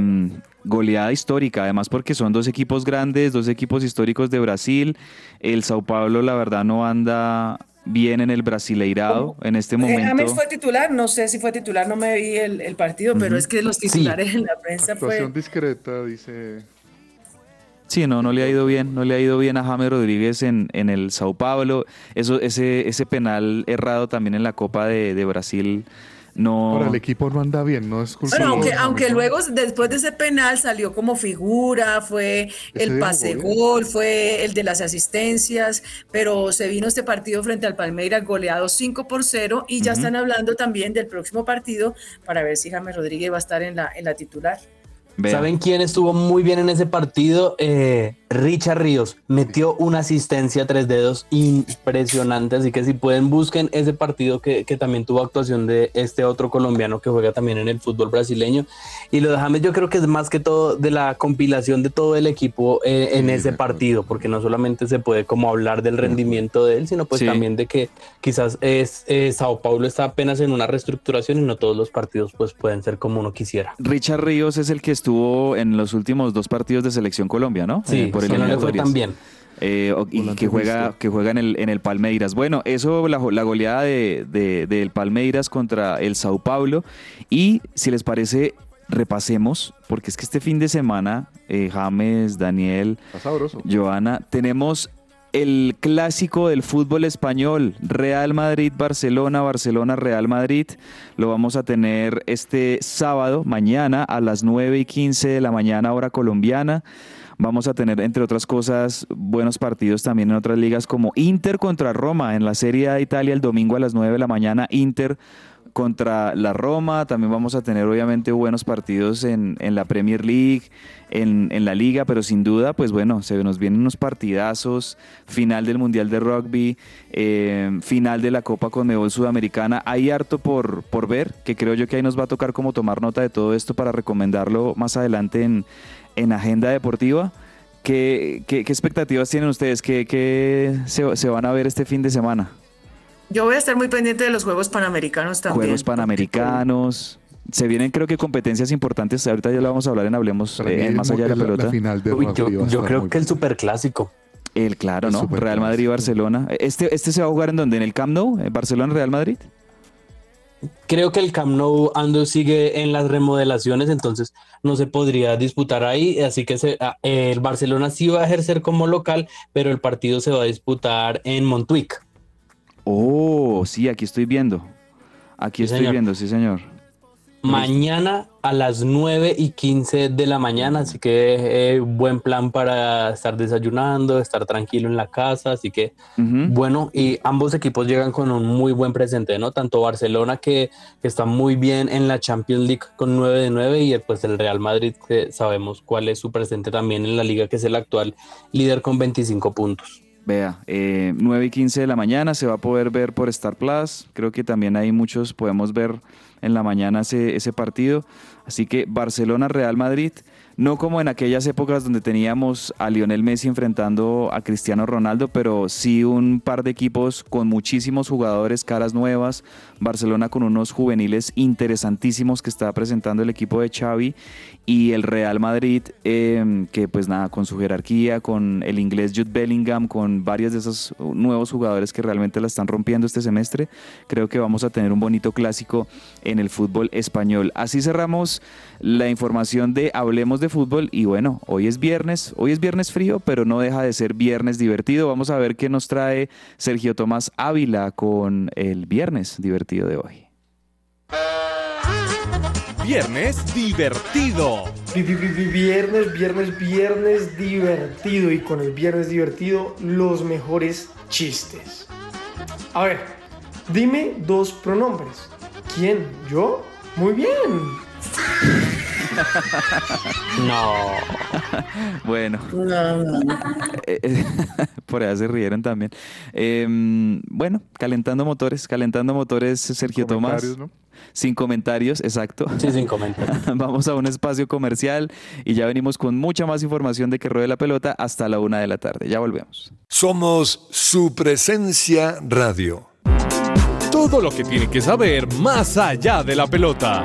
goleada histórica, además porque son dos equipos grandes, dos equipos históricos de Brasil. El Sao Paulo, la verdad, no anda bien en el Brasileirado en este Eh, momento. James fue titular, no sé si fue titular, no me vi el, el partido, pero es que los titulares en la prensa fue... Actuación discreta, dice. Sí, no, no le ha ido bien, no le ha ido bien a James Rodríguez en, en el Sao Paulo. Eso, ese, ese penal errado también en la Copa de, de Brasil no. Ahora el equipo no anda bien, no es culpa Bueno, aunque, aunque luego, después de ese penal, salió como figura, fue el pase gol, fue el de las asistencias, pero se vino este partido frente al Palmeiras goleado 5 por 0 y ya están hablando también del próximo partido para ver si James Rodríguez va a estar en la, en la titular. ¿Saben quién estuvo muy bien en ese partido? Eh, Richard Ríos metió una asistencia a tres dedos impresionante, así que si pueden busquen ese partido que, que también tuvo actuación de este otro colombiano que juega también en el fútbol brasileño. Y lo de James yo creo que es más que todo de la compilación de todo el equipo eh, en Sí, ese partido, porque no solamente se puede como hablar del rendimiento de él, sino pues Sí. también de que quizás es, eh, Sao Paulo está apenas en una reestructuración y no todos los partidos pues pueden ser como uno quisiera. Richard Ríos es el que estuvo en los últimos dos partidos de Selección Colombia, ¿no? Sí, Eh, por que no le fue eliminatorias. tan bien. Eh, y que juega, que juega en el, en el Palmeiras. Bueno, eso, la, la goleada de, de- del Palmeiras contra el Sao Paulo. Y si les parece, repasemos, porque es que este fin de semana, eh, James, Daniel. Joana, tenemos el clásico del fútbol español, Real Madrid-Barcelona, Barcelona-Real Madrid. Lo vamos a tener este sábado, mañana, a las 9 y 15 de la mañana, hora colombiana. Vamos a tener, entre otras cosas, buenos partidos también en otras ligas como Inter contra Roma en la Serie A de Italia el domingo a las 9 de la mañana. Inter contra la Roma. También vamos a tener obviamente buenos partidos en, en la Premier League, en, en la liga, pero sin duda, pues bueno, se nos vienen unos partidazos, final del Mundial de Rugby, eh, final de la Copa Conmebol Sudamericana. Hay harto por, por ver, que creo yo que ahí nos va a tocar como tomar nota de todo esto para recomendarlo más adelante en, en Agenda Deportiva. ¿Qué, qué, qué expectativas tienen ustedes? ¿Qué, qué se, se van a ver este fin de semana? Yo voy a estar muy pendiente de los Juegos Panamericanos también. Juegos Panamericanos. Se vienen creo que competencias importantes. Ahorita ya lo vamos a hablar en Hablemos eh, en más allá de la pelota. final de Uy, rugby yo, creo que el superclásico. El claro, El ¿no? Real Madrid y Clásico. Barcelona. Este, este se va a jugar en donde? ¿En el Camp Nou? ¿En Barcelona Real Madrid? Creo que el Camp Nou ando sigue en las remodelaciones, entonces no se podría disputar ahí, así que se- ah, el Barcelona sí va a ejercer como local, pero el partido se va a disputar en Montjuic. Oh, sí, aquí estoy viendo. Aquí Sí, estoy señor. viendo, sí, señor. Mañana a las 9 y 15 de la mañana, así que eh, buen plan para estar desayunando, estar tranquilo en la casa, así que bueno, y ambos equipos llegan con un muy buen presente, ¿no? Tanto Barcelona que, que está muy bien en la Champions League con 9 de 9 y pues el Real Madrid que sabemos cuál es su presente también en la liga que es el actual líder con 25 puntos. Vea, eh, 9 y 15 de la mañana se va a poder ver por Star Plus. Creo que también hay muchos, podemos ver en la mañana ese, ese partido. Así que Barcelona-Real Madrid no como en aquellas épocas donde teníamos a Lionel Messi enfrentando a Cristiano Ronaldo, pero sí un par de equipos con muchísimos jugadores, caras nuevas. Barcelona con unos juveniles interesantísimos que está presentando el equipo de Xavi y el Real Madrid, em, que pues nada, con su jerarquía, con el inglés Jude Bellingham, con varios de esos nuevos jugadores que realmente la están rompiendo este semestre, creo que vamos a tener un bonito clásico en el fútbol español. Así cerramos la información de Hablemos de Fútbol y bueno, hoy es viernes, hoy es viernes frío, pero no deja de ser viernes divertido. Vamos a ver qué nos trae Sergio Tomás Ávila con el viernes divertido de hoy. Viernes divertido. Viernes, viernes, viernes divertido. Y con el viernes divertido, los mejores chistes. A ver, dime dos pronombres. ¿Quién? ¿Yo? Muy bien. No. Bueno. Eh, eh, Por allá se rieron también. Em, bueno, calentando motores, calentando motores, Sergio Tomás. Comentarios, ¿no? Sin comentarios, exacto. Sí, sin comentarios. Vamos a un espacio comercial y ya venimos con mucha más información de que ruede la pelota hasta la una de la tarde. Ya volvemos. Somos su presencia radio. Todo lo que tiene que saber más allá de la pelota.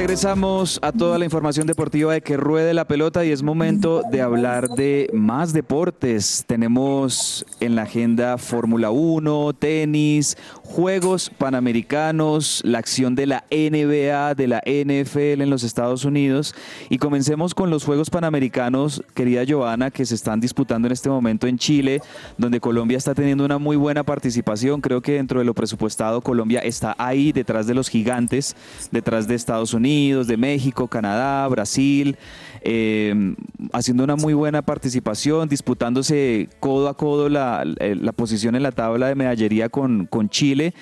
Regresamos a toda la información deportiva de que ruede la pelota y es momento de hablar de más deportes. Tenemos en la agenda Fórmula 1, tenis, Juegos Panamericanos, la acción de la NBA, de la NFL en los Estados Unidos. Y comencemos con los Juegos Panamericanos, querida Joana, que se están disputando en este momento en Chile, donde Colombia está teniendo una muy buena participación. Creo que dentro de lo presupuestado Colombia está ahí detrás de los gigantes, detrás de Estados Unidos, de México, Canadá, Brasil, eh, haciendo una muy buena participación, disputándose codo a codo la, la posición en la tabla de medallería con, con Chile.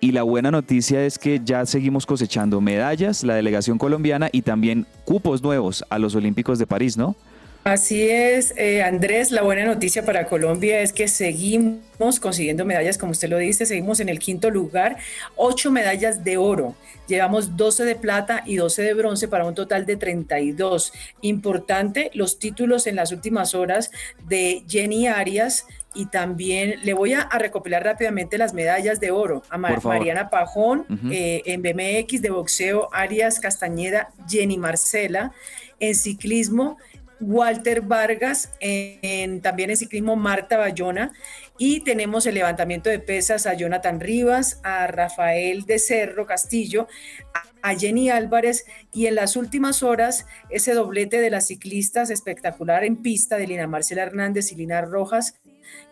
Y la buena noticia es que ya seguimos cosechando medallas, la delegación colombiana, y también cupos nuevos a los Olímpicos de París, ¿no? Así es, eh, Andrés, la buena noticia para Colombia es que seguimos consiguiendo medallas, como usted lo dice, seguimos en el quinto lugar, ocho medallas de oro, llevamos 12 de plata y 12 de bronce para un total de 32. Importante los títulos en las últimas horas de Jenny Arias, y también le voy a, a recopilar rápidamente las medallas de oro a. Mariana Pajón eh, en BMX de boxeo, Arias Castañeda, Jenny Marcela, en ciclismo, Walter Vargas, en, también en ciclismo, Marta Bayona, y tenemos el levantamiento de pesas a Jonathan Rivas, a Rafael de Cerro Castillo, a Jenny Álvarez, y en las últimas horas ese doblete de las ciclistas espectacular en pista de Lina Marcela Hernández y Lina Rojas,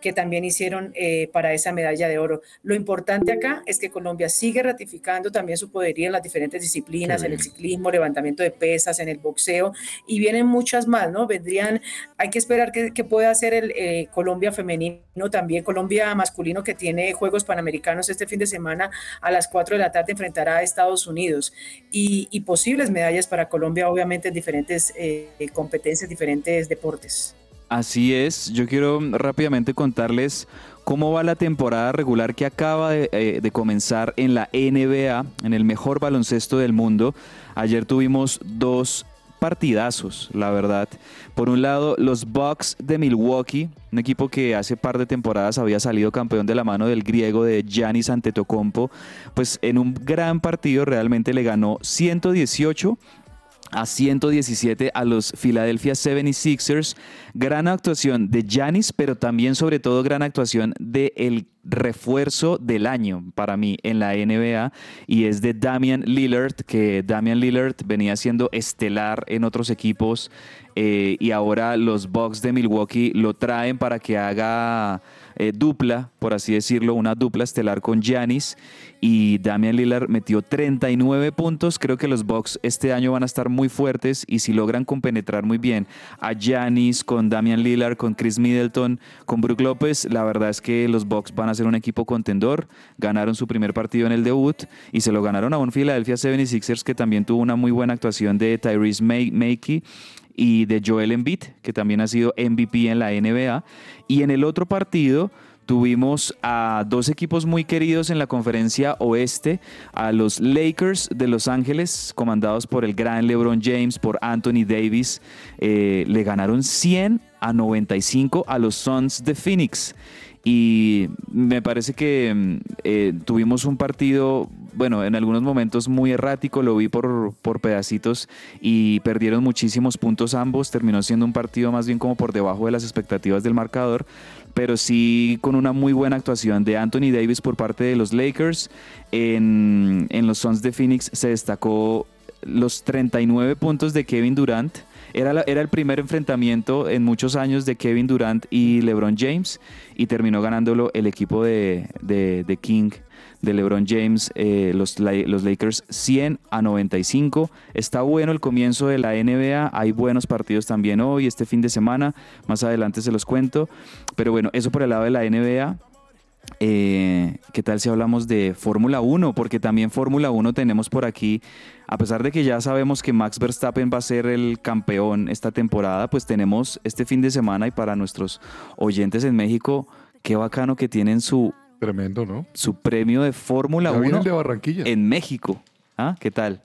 que también hicieron eh, para esa medalla de oro. Lo importante acá es que Colombia sigue ratificando también su poderío en las diferentes disciplinas, en el ciclismo, levantamiento de pesas, en el boxeo, y vienen muchas más, ¿no? Vendrían, hay que esperar que, que pueda hacer el eh, Colombia femenino también, Colombia masculino que tiene Juegos Panamericanos este fin de semana a las 4 de la tarde enfrentará a Estados Unidos y, y posibles medallas para Colombia, obviamente en diferentes eh, competencias, diferentes deportes. Así es, yo quiero rápidamente contarles cómo va la temporada regular que acaba de, eh, comenzar en la NBA, en el mejor baloncesto del mundo. Ayer tuvimos dos partidazos, la verdad. Por un lado, los Bucks de Milwaukee, un equipo que hace par de temporadas había salido campeón de la mano del griego de Giannis Antetokounmpo, pues en un gran partido realmente le ganó 118 a 117 a los Philadelphia 76ers. Gran actuación de Giannis, pero también sobre todo gran actuación de el refuerzo del año para mí en la NBA y es de Damian Lillard, que Damian Lillard venía siendo estelar en otros equipos eh, y ahora los Bucks de Milwaukee lo traen para que haga eh, dupla, por así decirlo, una dupla estelar con Giannis y Damian Lillard metió 39 puntos. Creo que los Bucks este año van a estar muy fuertes y si logran compenetrar muy bien a Giannis con Damian Lillard, con Chris Middleton, con Brook López, la verdad es que los Bucks van a ser un equipo contendor. Ganaron su primer partido en el debut y se lo ganaron a un Philadelphia 76ers que también tuvo una muy buena actuación de Tyrese Makey y de Joel Embiid, que también ha sido MVP en la NBA. Y en el otro partido tuvimos a dos equipos muy queridos en la conferencia oeste, a los Lakers de Los Ángeles, comandados por el gran LeBron James, por Anthony Davis, eh, le ganaron 100 a 95 a los Suns de Phoenix. Y me parece que mm, eh, tuvimos un partido, bueno, en algunos momentos muy errático, lo vi por, por pedacitos y perdieron muchísimos puntos ambos. Terminó siendo un partido más bien como por debajo de las expectativas del marcador, pero sí con una muy buena actuación de Anthony Davis por parte de los Lakers. En, en los Suns de Phoenix se destacó los 39 puntos de Kevin Durant era, era el primer enfrentamiento en muchos años de Kevin Durant y LeBron James y terminó ganándolo el equipo de, de- King, de LeBron James, eh, los, los Lakers 100 a 95. Está bueno el comienzo de la NBA, hay buenos partidos también hoy, este fin de semana, más adelante se los cuento. Pero bueno, eso por el lado de la NBA. Eh, ¿Qué tal si hablamos de Fórmula 1? Porque también Fórmula 1 tenemos por aquí, a pesar de que ya sabemos que Max Verstappen va a ser el campeón esta temporada, pues tenemos este fin de semana y para nuestros oyentes en México, qué bacano que tienen su, Tremendo, ¿no? su premio de Fórmula Ya viene 1 el de Barranquilla. en México. ¿Ah? ¿Qué tal?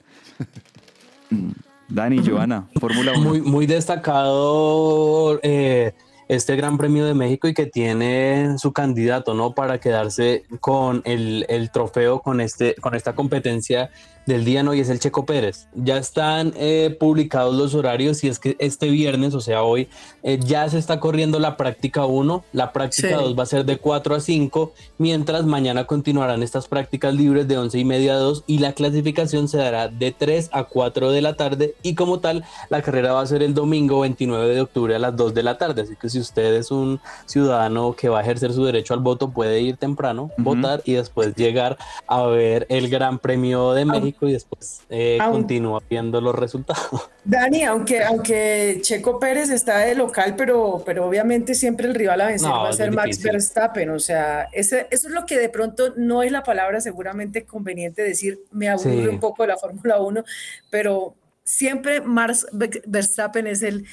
Mm, Dani, Joana, Fórmula 1. Muy, muy destacado eh, este Gran Premio de México y que tiene su candidato, ¿no? Para quedarse con el, el trofeo, con, este, con esta competencia del día, ¿no? Y es el Checo Pérez. Ya están eh, publicados los horarios y es que este viernes, o sea, hoy, eh, ya se está corriendo la práctica 1, la práctica Sí. 2 va a ser de 4 a 5, mientras mañana continuarán estas prácticas libres de 11 y media a 2 y la clasificación se dará de 3 a 4 de la tarde y como tal la carrera va a ser el domingo 29 de octubre a las 2 de la tarde, así que si usted es un ciudadano que va a ejercer su derecho al voto puede ir temprano, votar y después llegar a ver el Gran Premio de México y después eh, continúa viendo los resultados. Dani, aunque, aunque Checo Pérez está de local, pero, pero obviamente siempre el rival a vencer No, va a ser Max. Verstappen. O sea, ese- eso es lo que de pronto no es la palabra seguramente conveniente decir, me aburre Sí. un poco de la Fórmula 1, pero siempre Max Ve- Verstappen es el,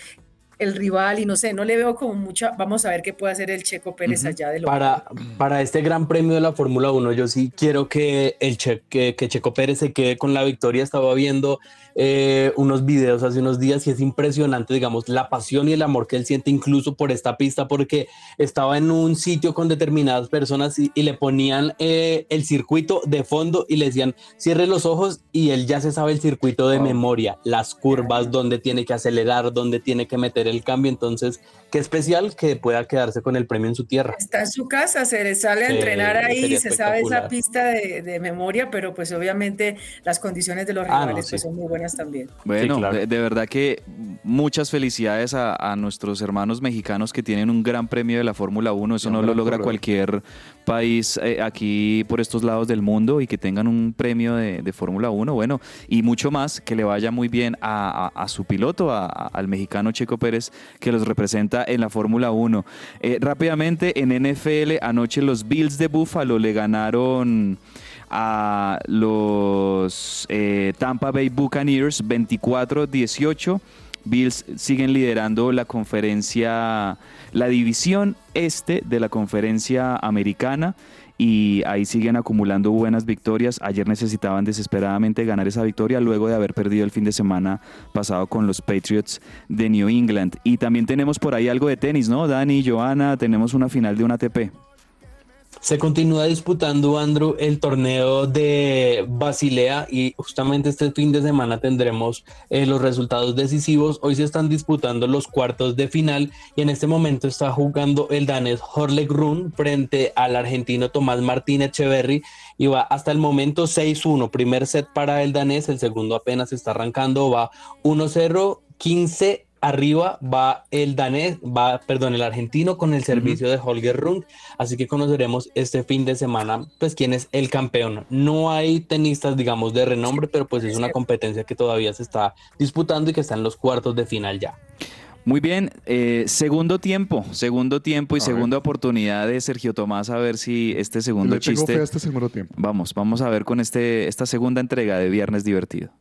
el rival y no sé, no le veo como mucha, vamos a ver qué puede hacer el Checo Pérez allá de local. Para, para este gran premio de la Fórmula 1, yo sí quiero que, el che, que, que Checo Pérez se quede con la victoria. Estaba viendo eh, unos videos hace unos días y es impresionante, digamos, la pasión y el amor que él siente incluso por esta pista, porque estaba en un sitio con determinadas personas y, y le ponían eh, el circuito de fondo y le decían, cierre los ojos y él ya se sabe el circuito de memoria, las curvas, donde tiene que acelerar, donde tiene que meter el cambio. Entonces, qué especial que pueda quedarse con el premio en su tierra. Está en su casa, se le sale a Sí, entrenar ahí, se sabe esa pista de, de memoria, pero pues obviamente las condiciones de los Ah, no, rivales sí. pues, son muy buenas también. Bueno, Sí, claro. de, de verdad que muchas felicidades a, a nuestros hermanos mexicanos que tienen un gran premio de la Fórmula 1. Eso no lo logra cualquier país eh, aquí por estos lados del mundo y que tengan un premio de, de Fórmula 1. Bueno, y mucho más, que le vaya muy bien a, a- a su piloto, a- a- al mexicano Checo Pérez, que los representa en la Fórmula 1. Eh, rápidamente, en NFL, anoche los Bills de Buffalo le ganaron a los eh, Tampa Bay Buccaneers 24-18. Bills siguen liderando la conferencia, la división este de la conferencia americana y ahí siguen acumulando buenas victorias. Ayer necesitaban desesperadamente ganar esa victoria luego de haber perdido el fin de semana pasado con los Patriots de New England. Y también tenemos por ahí algo de tenis, ¿no? Dani, Joana, tenemos una final de una ATP. Se continúa disputando, Andrew, el torneo de Basilea y justamente este fin de semana tendremos eh, los resultados decisivos. Hoy se están disputando los cuartos de final y en este momento está jugando el danés Horlek Run frente al argentino Tomás Martín Echeverry y va hasta el momento 6-1. Primer set para el danés, el segundo apenas está arrancando, va 1-0, 15 arriba va el danés, va, perdón, el argentino con el servicio de Holger Rung, así que conoceremos este fin de semana, pues quién es el campeón. No hay tenistas, digamos, de renombre, pero pues es una competencia que todavía se está disputando y que está en los cuartos de final ya. Muy bien, eh, segundo tiempo, segundo tiempo y A ver. segunda oportunidad de Sergio Tomás a ver si este segundo Le tengo fe chiste. a este segundo tiempo. Vamos, vamos a ver con este, esta segunda entrega de Viernes Divertido.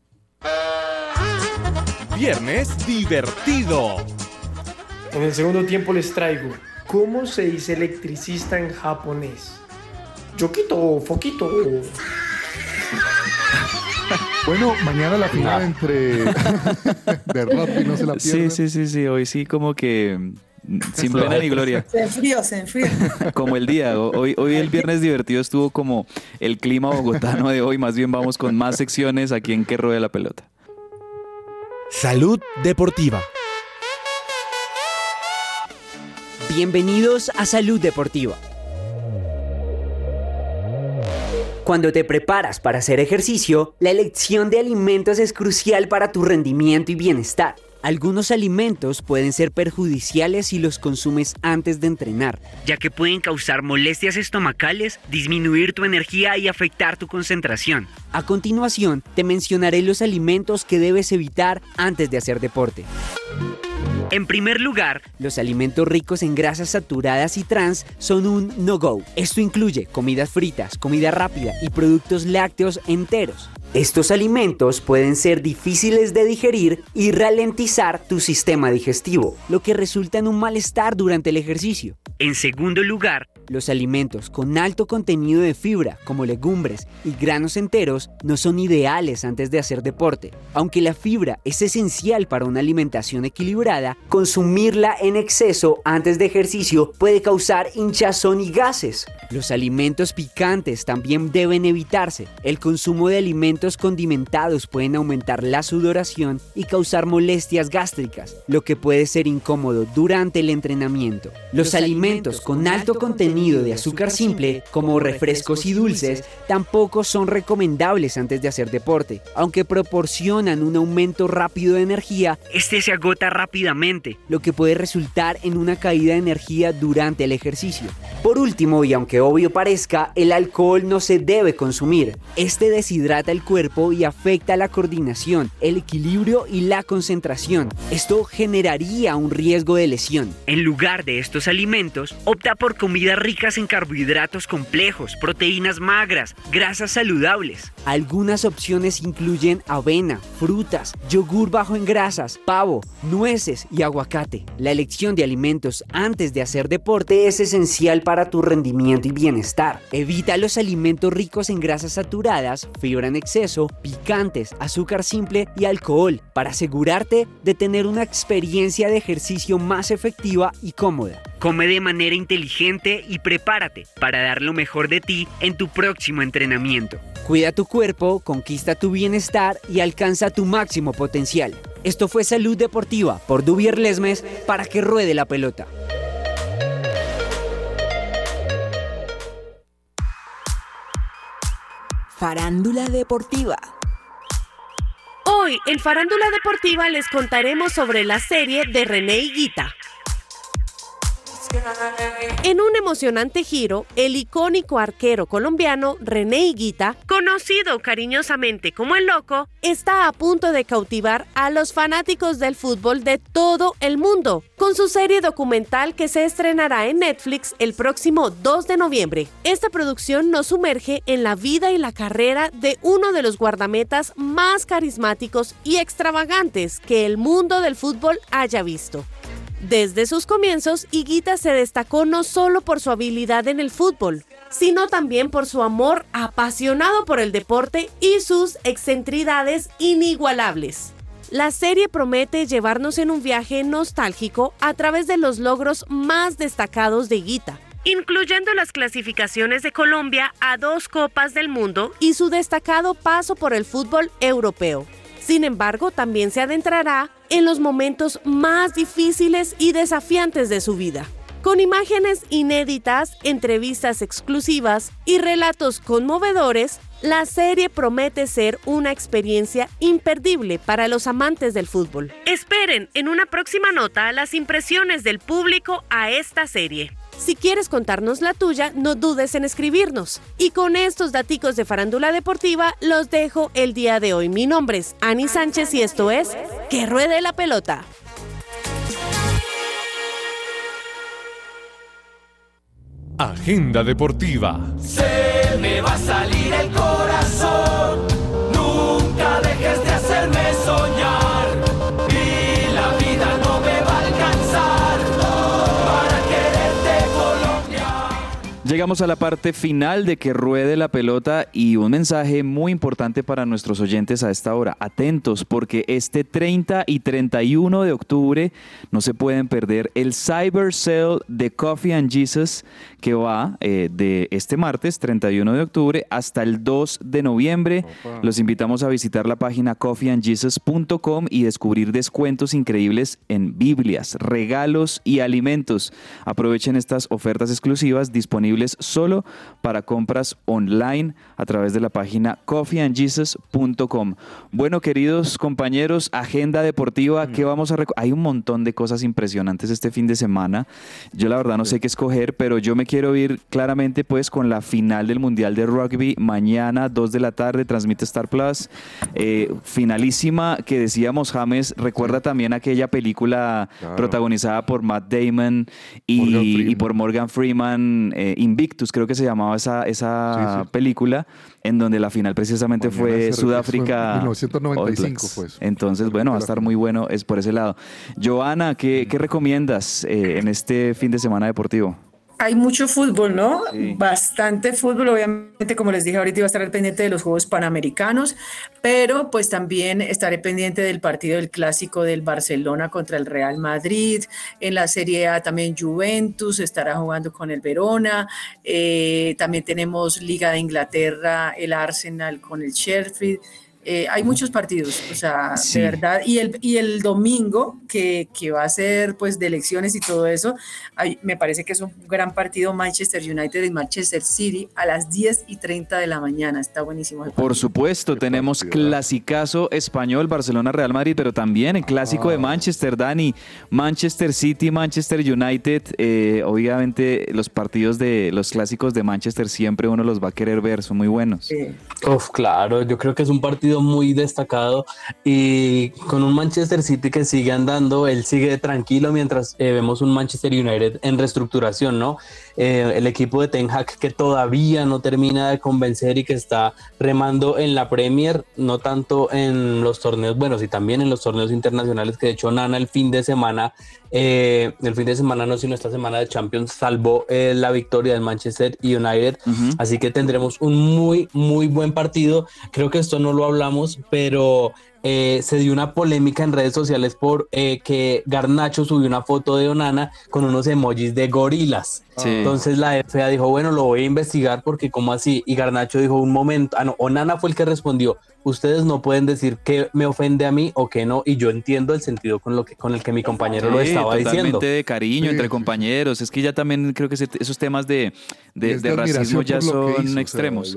Viernes divertido. En el segundo tiempo les traigo ¿Cómo se dice electricista en japonés? Yokito, foquito. Bueno, mañana la final entre de rugby, no se la Sí, sí, sí, sí. Hoy sí como que mm, sin pena ni gloria. Se enfrió, se enfrió. Como el día. O- Hoy, hoy el viernes divertido estuvo como el clima bogotano de hoy. Más bien vamos con más secciones aquí en Que Ruede la Pelota. Salud Deportiva. Bienvenidos a Salud Deportiva. Cuando te preparas para hacer ejercicio, la elección de alimentos es crucial para tu rendimiento y bienestar. Algunos alimentos pueden ser perjudiciales si los consumes antes de entrenar, ya que pueden causar molestias estomacales, disminuir tu energía y afectar tu concentración. A continuación, te mencionaré los alimentos que debes evitar antes de hacer deporte. En primer lugar, los alimentos ricos en grasas saturadas y trans son un no-go. Esto incluye comidas fritas, comida rápida y productos lácteos enteros. Estos alimentos pueden ser difíciles de digerir y ralentizar tu sistema digestivo, lo que resulta en un malestar durante el ejercicio. En segundo lugar, los alimentos con alto contenido de fibra, como legumbres y granos enteros, no son ideales antes de hacer deporte. Aunque la fibra es esencial para una alimentación equilibrada, consumirla en exceso antes de ejercicio puede causar hinchazón y gases. Los alimentos picantes también deben evitarse. El consumo de alimentos condimentados pueden aumentar la sudoración y causar molestias gástricas, lo que puede ser incómodo durante el entrenamiento. Los alimentos con alto contenido de azúcar simple, como refrescos y dulces, tampoco son recomendables antes de hacer deporte. Aunque proporcionan un aumento rápido de energía, este se agota rápidamente, lo que puede resultar en una caída de energía durante el ejercicio. Por último, y aunque obvio parezca, el alcohol no se debe consumir. Este deshidrata el cuerpo y afecta la coordinación, el equilibrio y la concentración. Esto generaría un riesgo de lesión. En lugar de estos alimentos, opta por comidas ricas en carbohidratos complejos, proteínas magras, grasas saludables. Algunas opciones incluyen avena, frutas, yogur bajo en grasas, pavo, nueces y aguacate. La elección de alimentos antes de hacer deporte es esencial para tu rendimiento y bienestar. Evita los alimentos ricos en grasas saturadas, fibra en exceso, picantes, azúcar simple y alcohol para asegurarte de tener una experiencia de ejercicio más efectiva y cómoda. Come de manera inteligente y prepárate para dar lo mejor de ti en tu próximo entrenamiento. Cuida tu cuerpo, conquista tu bienestar y alcanza tu máximo potencial. Esto fue Salud Deportiva por Dubier Lesmes para que ruede la pelota. Farándula deportiva. Hoy en Farándula Deportiva les contaremos sobre la serie de René Higuita. En un emocionante giro, el icónico arquero colombiano René Higuita, conocido cariñosamente como el Loco, está a punto de cautivar a los fanáticos del fútbol de todo el mundo con su serie documental que se estrenará en Netflix el próximo 2 de noviembre. Esta producción nos sumerge en la vida y la carrera de uno de los guardametas más carismáticos y extravagantes que el mundo del fútbol haya visto. Desde sus comienzos, Higuita se destacó no solo por su habilidad en el fútbol, sino también por su amor apasionado por el deporte y sus excentridades inigualables. La serie promete llevarnos en un viaje nostálgico a través de los logros más destacados de Higuita, incluyendo las clasificaciones de Colombia a dos Copas del Mundo y su destacado paso por el fútbol europeo. Sin embargo, también se adentrará en los momentos más difíciles y desafiantes de su vida. Con imágenes inéditas, entrevistas exclusivas y relatos conmovedores, la serie promete ser una experiencia imperdible para los amantes del fútbol. Esperen en una próxima nota las impresiones del público a esta serie. Si quieres contarnos la tuya, no dudes en escribirnos. Y con estos daticos de farándula deportiva, los dejo el día de hoy. Mi nombre es Ani Sánchez y esto es Que Ruede la Pelota. Agenda deportiva. Se me va a salir el corazón. Llegamos a la parte final de que ruede la pelota y un mensaje muy importante para nuestros oyentes a esta hora. Atentos porque este 30 y 31 de octubre no se pueden perder el Cyber Sale de Coffee and Jesus que va eh, de este martes 31 de octubre hasta el 2 de noviembre. Los invitamos a visitar la página coffeeandjesus.com y descubrir descuentos increíbles en Biblias, regalos y alimentos. Aprovechen estas ofertas exclusivas disponibles solo para compras online a través de la página coffeeandjesus.com. Bueno, queridos compañeros, agenda deportiva, ¿qué vamos a Hay un montón de cosas impresionantes este fin de semana. Yo la verdad no sé qué escoger, pero yo me quiero ir claramente pues con la final del Mundial de Rugby mañana, 2 de la tarde, transmite Star Plus. Eh, finalísima que decíamos, James, recuerda también aquella película protagonizada por Matt Damon y, por Morgan Freeman, eh, Invictus, creo que se llamaba esa, esa película en donde la final precisamente fue Sudáfrica. 1995 pues. Entonces, bueno, va a estar muy bueno es por ese lado. Joana, ¿qué, qué recomiendas eh, en este fin de semana deportivo? Hay mucho fútbol, ¿no? Bastante fútbol, obviamente, como les dije ahorita, iba a estar pendiente de los Juegos Panamericanos, pero pues también estaré pendiente del partido del clásico del Barcelona contra el Real Madrid, en la Serie A también Juventus estará jugando con el Verona, eh, también tenemos Liga de Inglaterra, el Arsenal con el Sheffield, eh, hay muchos partidos, o sea, de verdad. Y el, y el domingo, que, que, va a ser pues de elecciones y todo eso, me parece que es un gran partido Manchester United y Manchester City a las 10 y 30 de la mañana. Está buenísimo. Por supuesto, tenemos clasicazo español, Barcelona-Real Madrid, pero también el clásico de ah. Manchester, Dani, Manchester City, Manchester United. Eh, obviamente los partidos de los clásicos de Manchester siempre uno los va a querer ver, son muy buenos. Uf, claro, yo creo que es un partido muy destacado y con un Manchester City que sigue andando, él sigue tranquilo mientras eh, vemos un Manchester United en reestructuración, ¿no? Eh, el equipo de Ten Hag que todavía no termina de convencer y que está remando en la Premier, no tanto en los torneos buenos y también en los torneos internacionales que de hecho Nana el fin de semana, eh, el fin de semana no, sino esta semana de Champions salvó la victoria del Manchester United, así que tendremos un muy, muy buen partido. Creo que esto no lo hablamos pero eh, se dio una polémica en redes sociales por eh, que Garnacho subió una foto de Onana con unos emojis de gorilas. Entonces la FA dijo, bueno, lo voy a investigar porque como así. Y Garnacho dijo un momento, ah no, Onana fue el que respondió, ustedes no pueden decir que me ofende a mí o que no, y yo entiendo el sentido con lo que con el que mi compañero lo estaba diciendo. de cariño entre compañeros, es que ya también creo que esos temas de, de, racismo ya son extremos.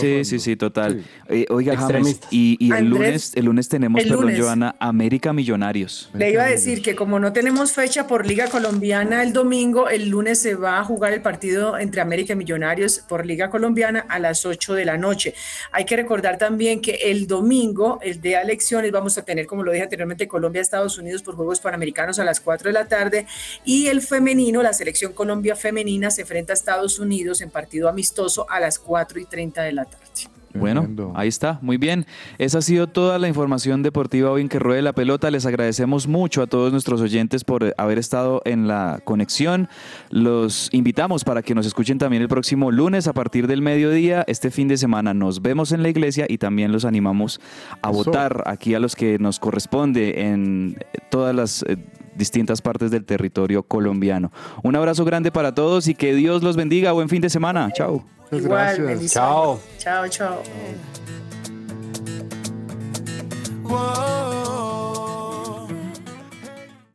sí, sí, sí, total. Eh, oiga, James, y, el lunes, el lunes tenemos, perdón, Joana, América Millonarios. Le iba a decir que como no tenemos fecha por Liga Colombiana el domingo, el lunes se va a jugar el partido entre América y Millonarios por Liga Colombiana a las 8 de la noche. Hay que recordar también que el domingo, el día de elecciones, vamos a tener, como lo dije anteriormente, Colombia, Estados Unidos por Juegos Panamericanos a las 4 de la tarde y el femenino, la selección Colombia femenina se enfrenta a Estados Unidos en partido amistoso a las 4 y 30 de la tarde. Bueno, ahí está, muy bien. Esa ha sido toda la información deportiva hoy en que ruede la pelota. Les agradecemos mucho a todos nuestros oyentes por haber estado en la conexión. Los invitamos para que nos escuchen también el próximo lunes a partir del mediodía. Este fin de semana nos vemos en la iglesia y también los animamos a votar aquí a los que nos corresponde en todas las eh, distintas partes del territorio colombiano. Un abrazo grande para todos y que Dios los bendiga. Buen fin de semana. Chao. Igual, gracias. Chao. Chao, chao.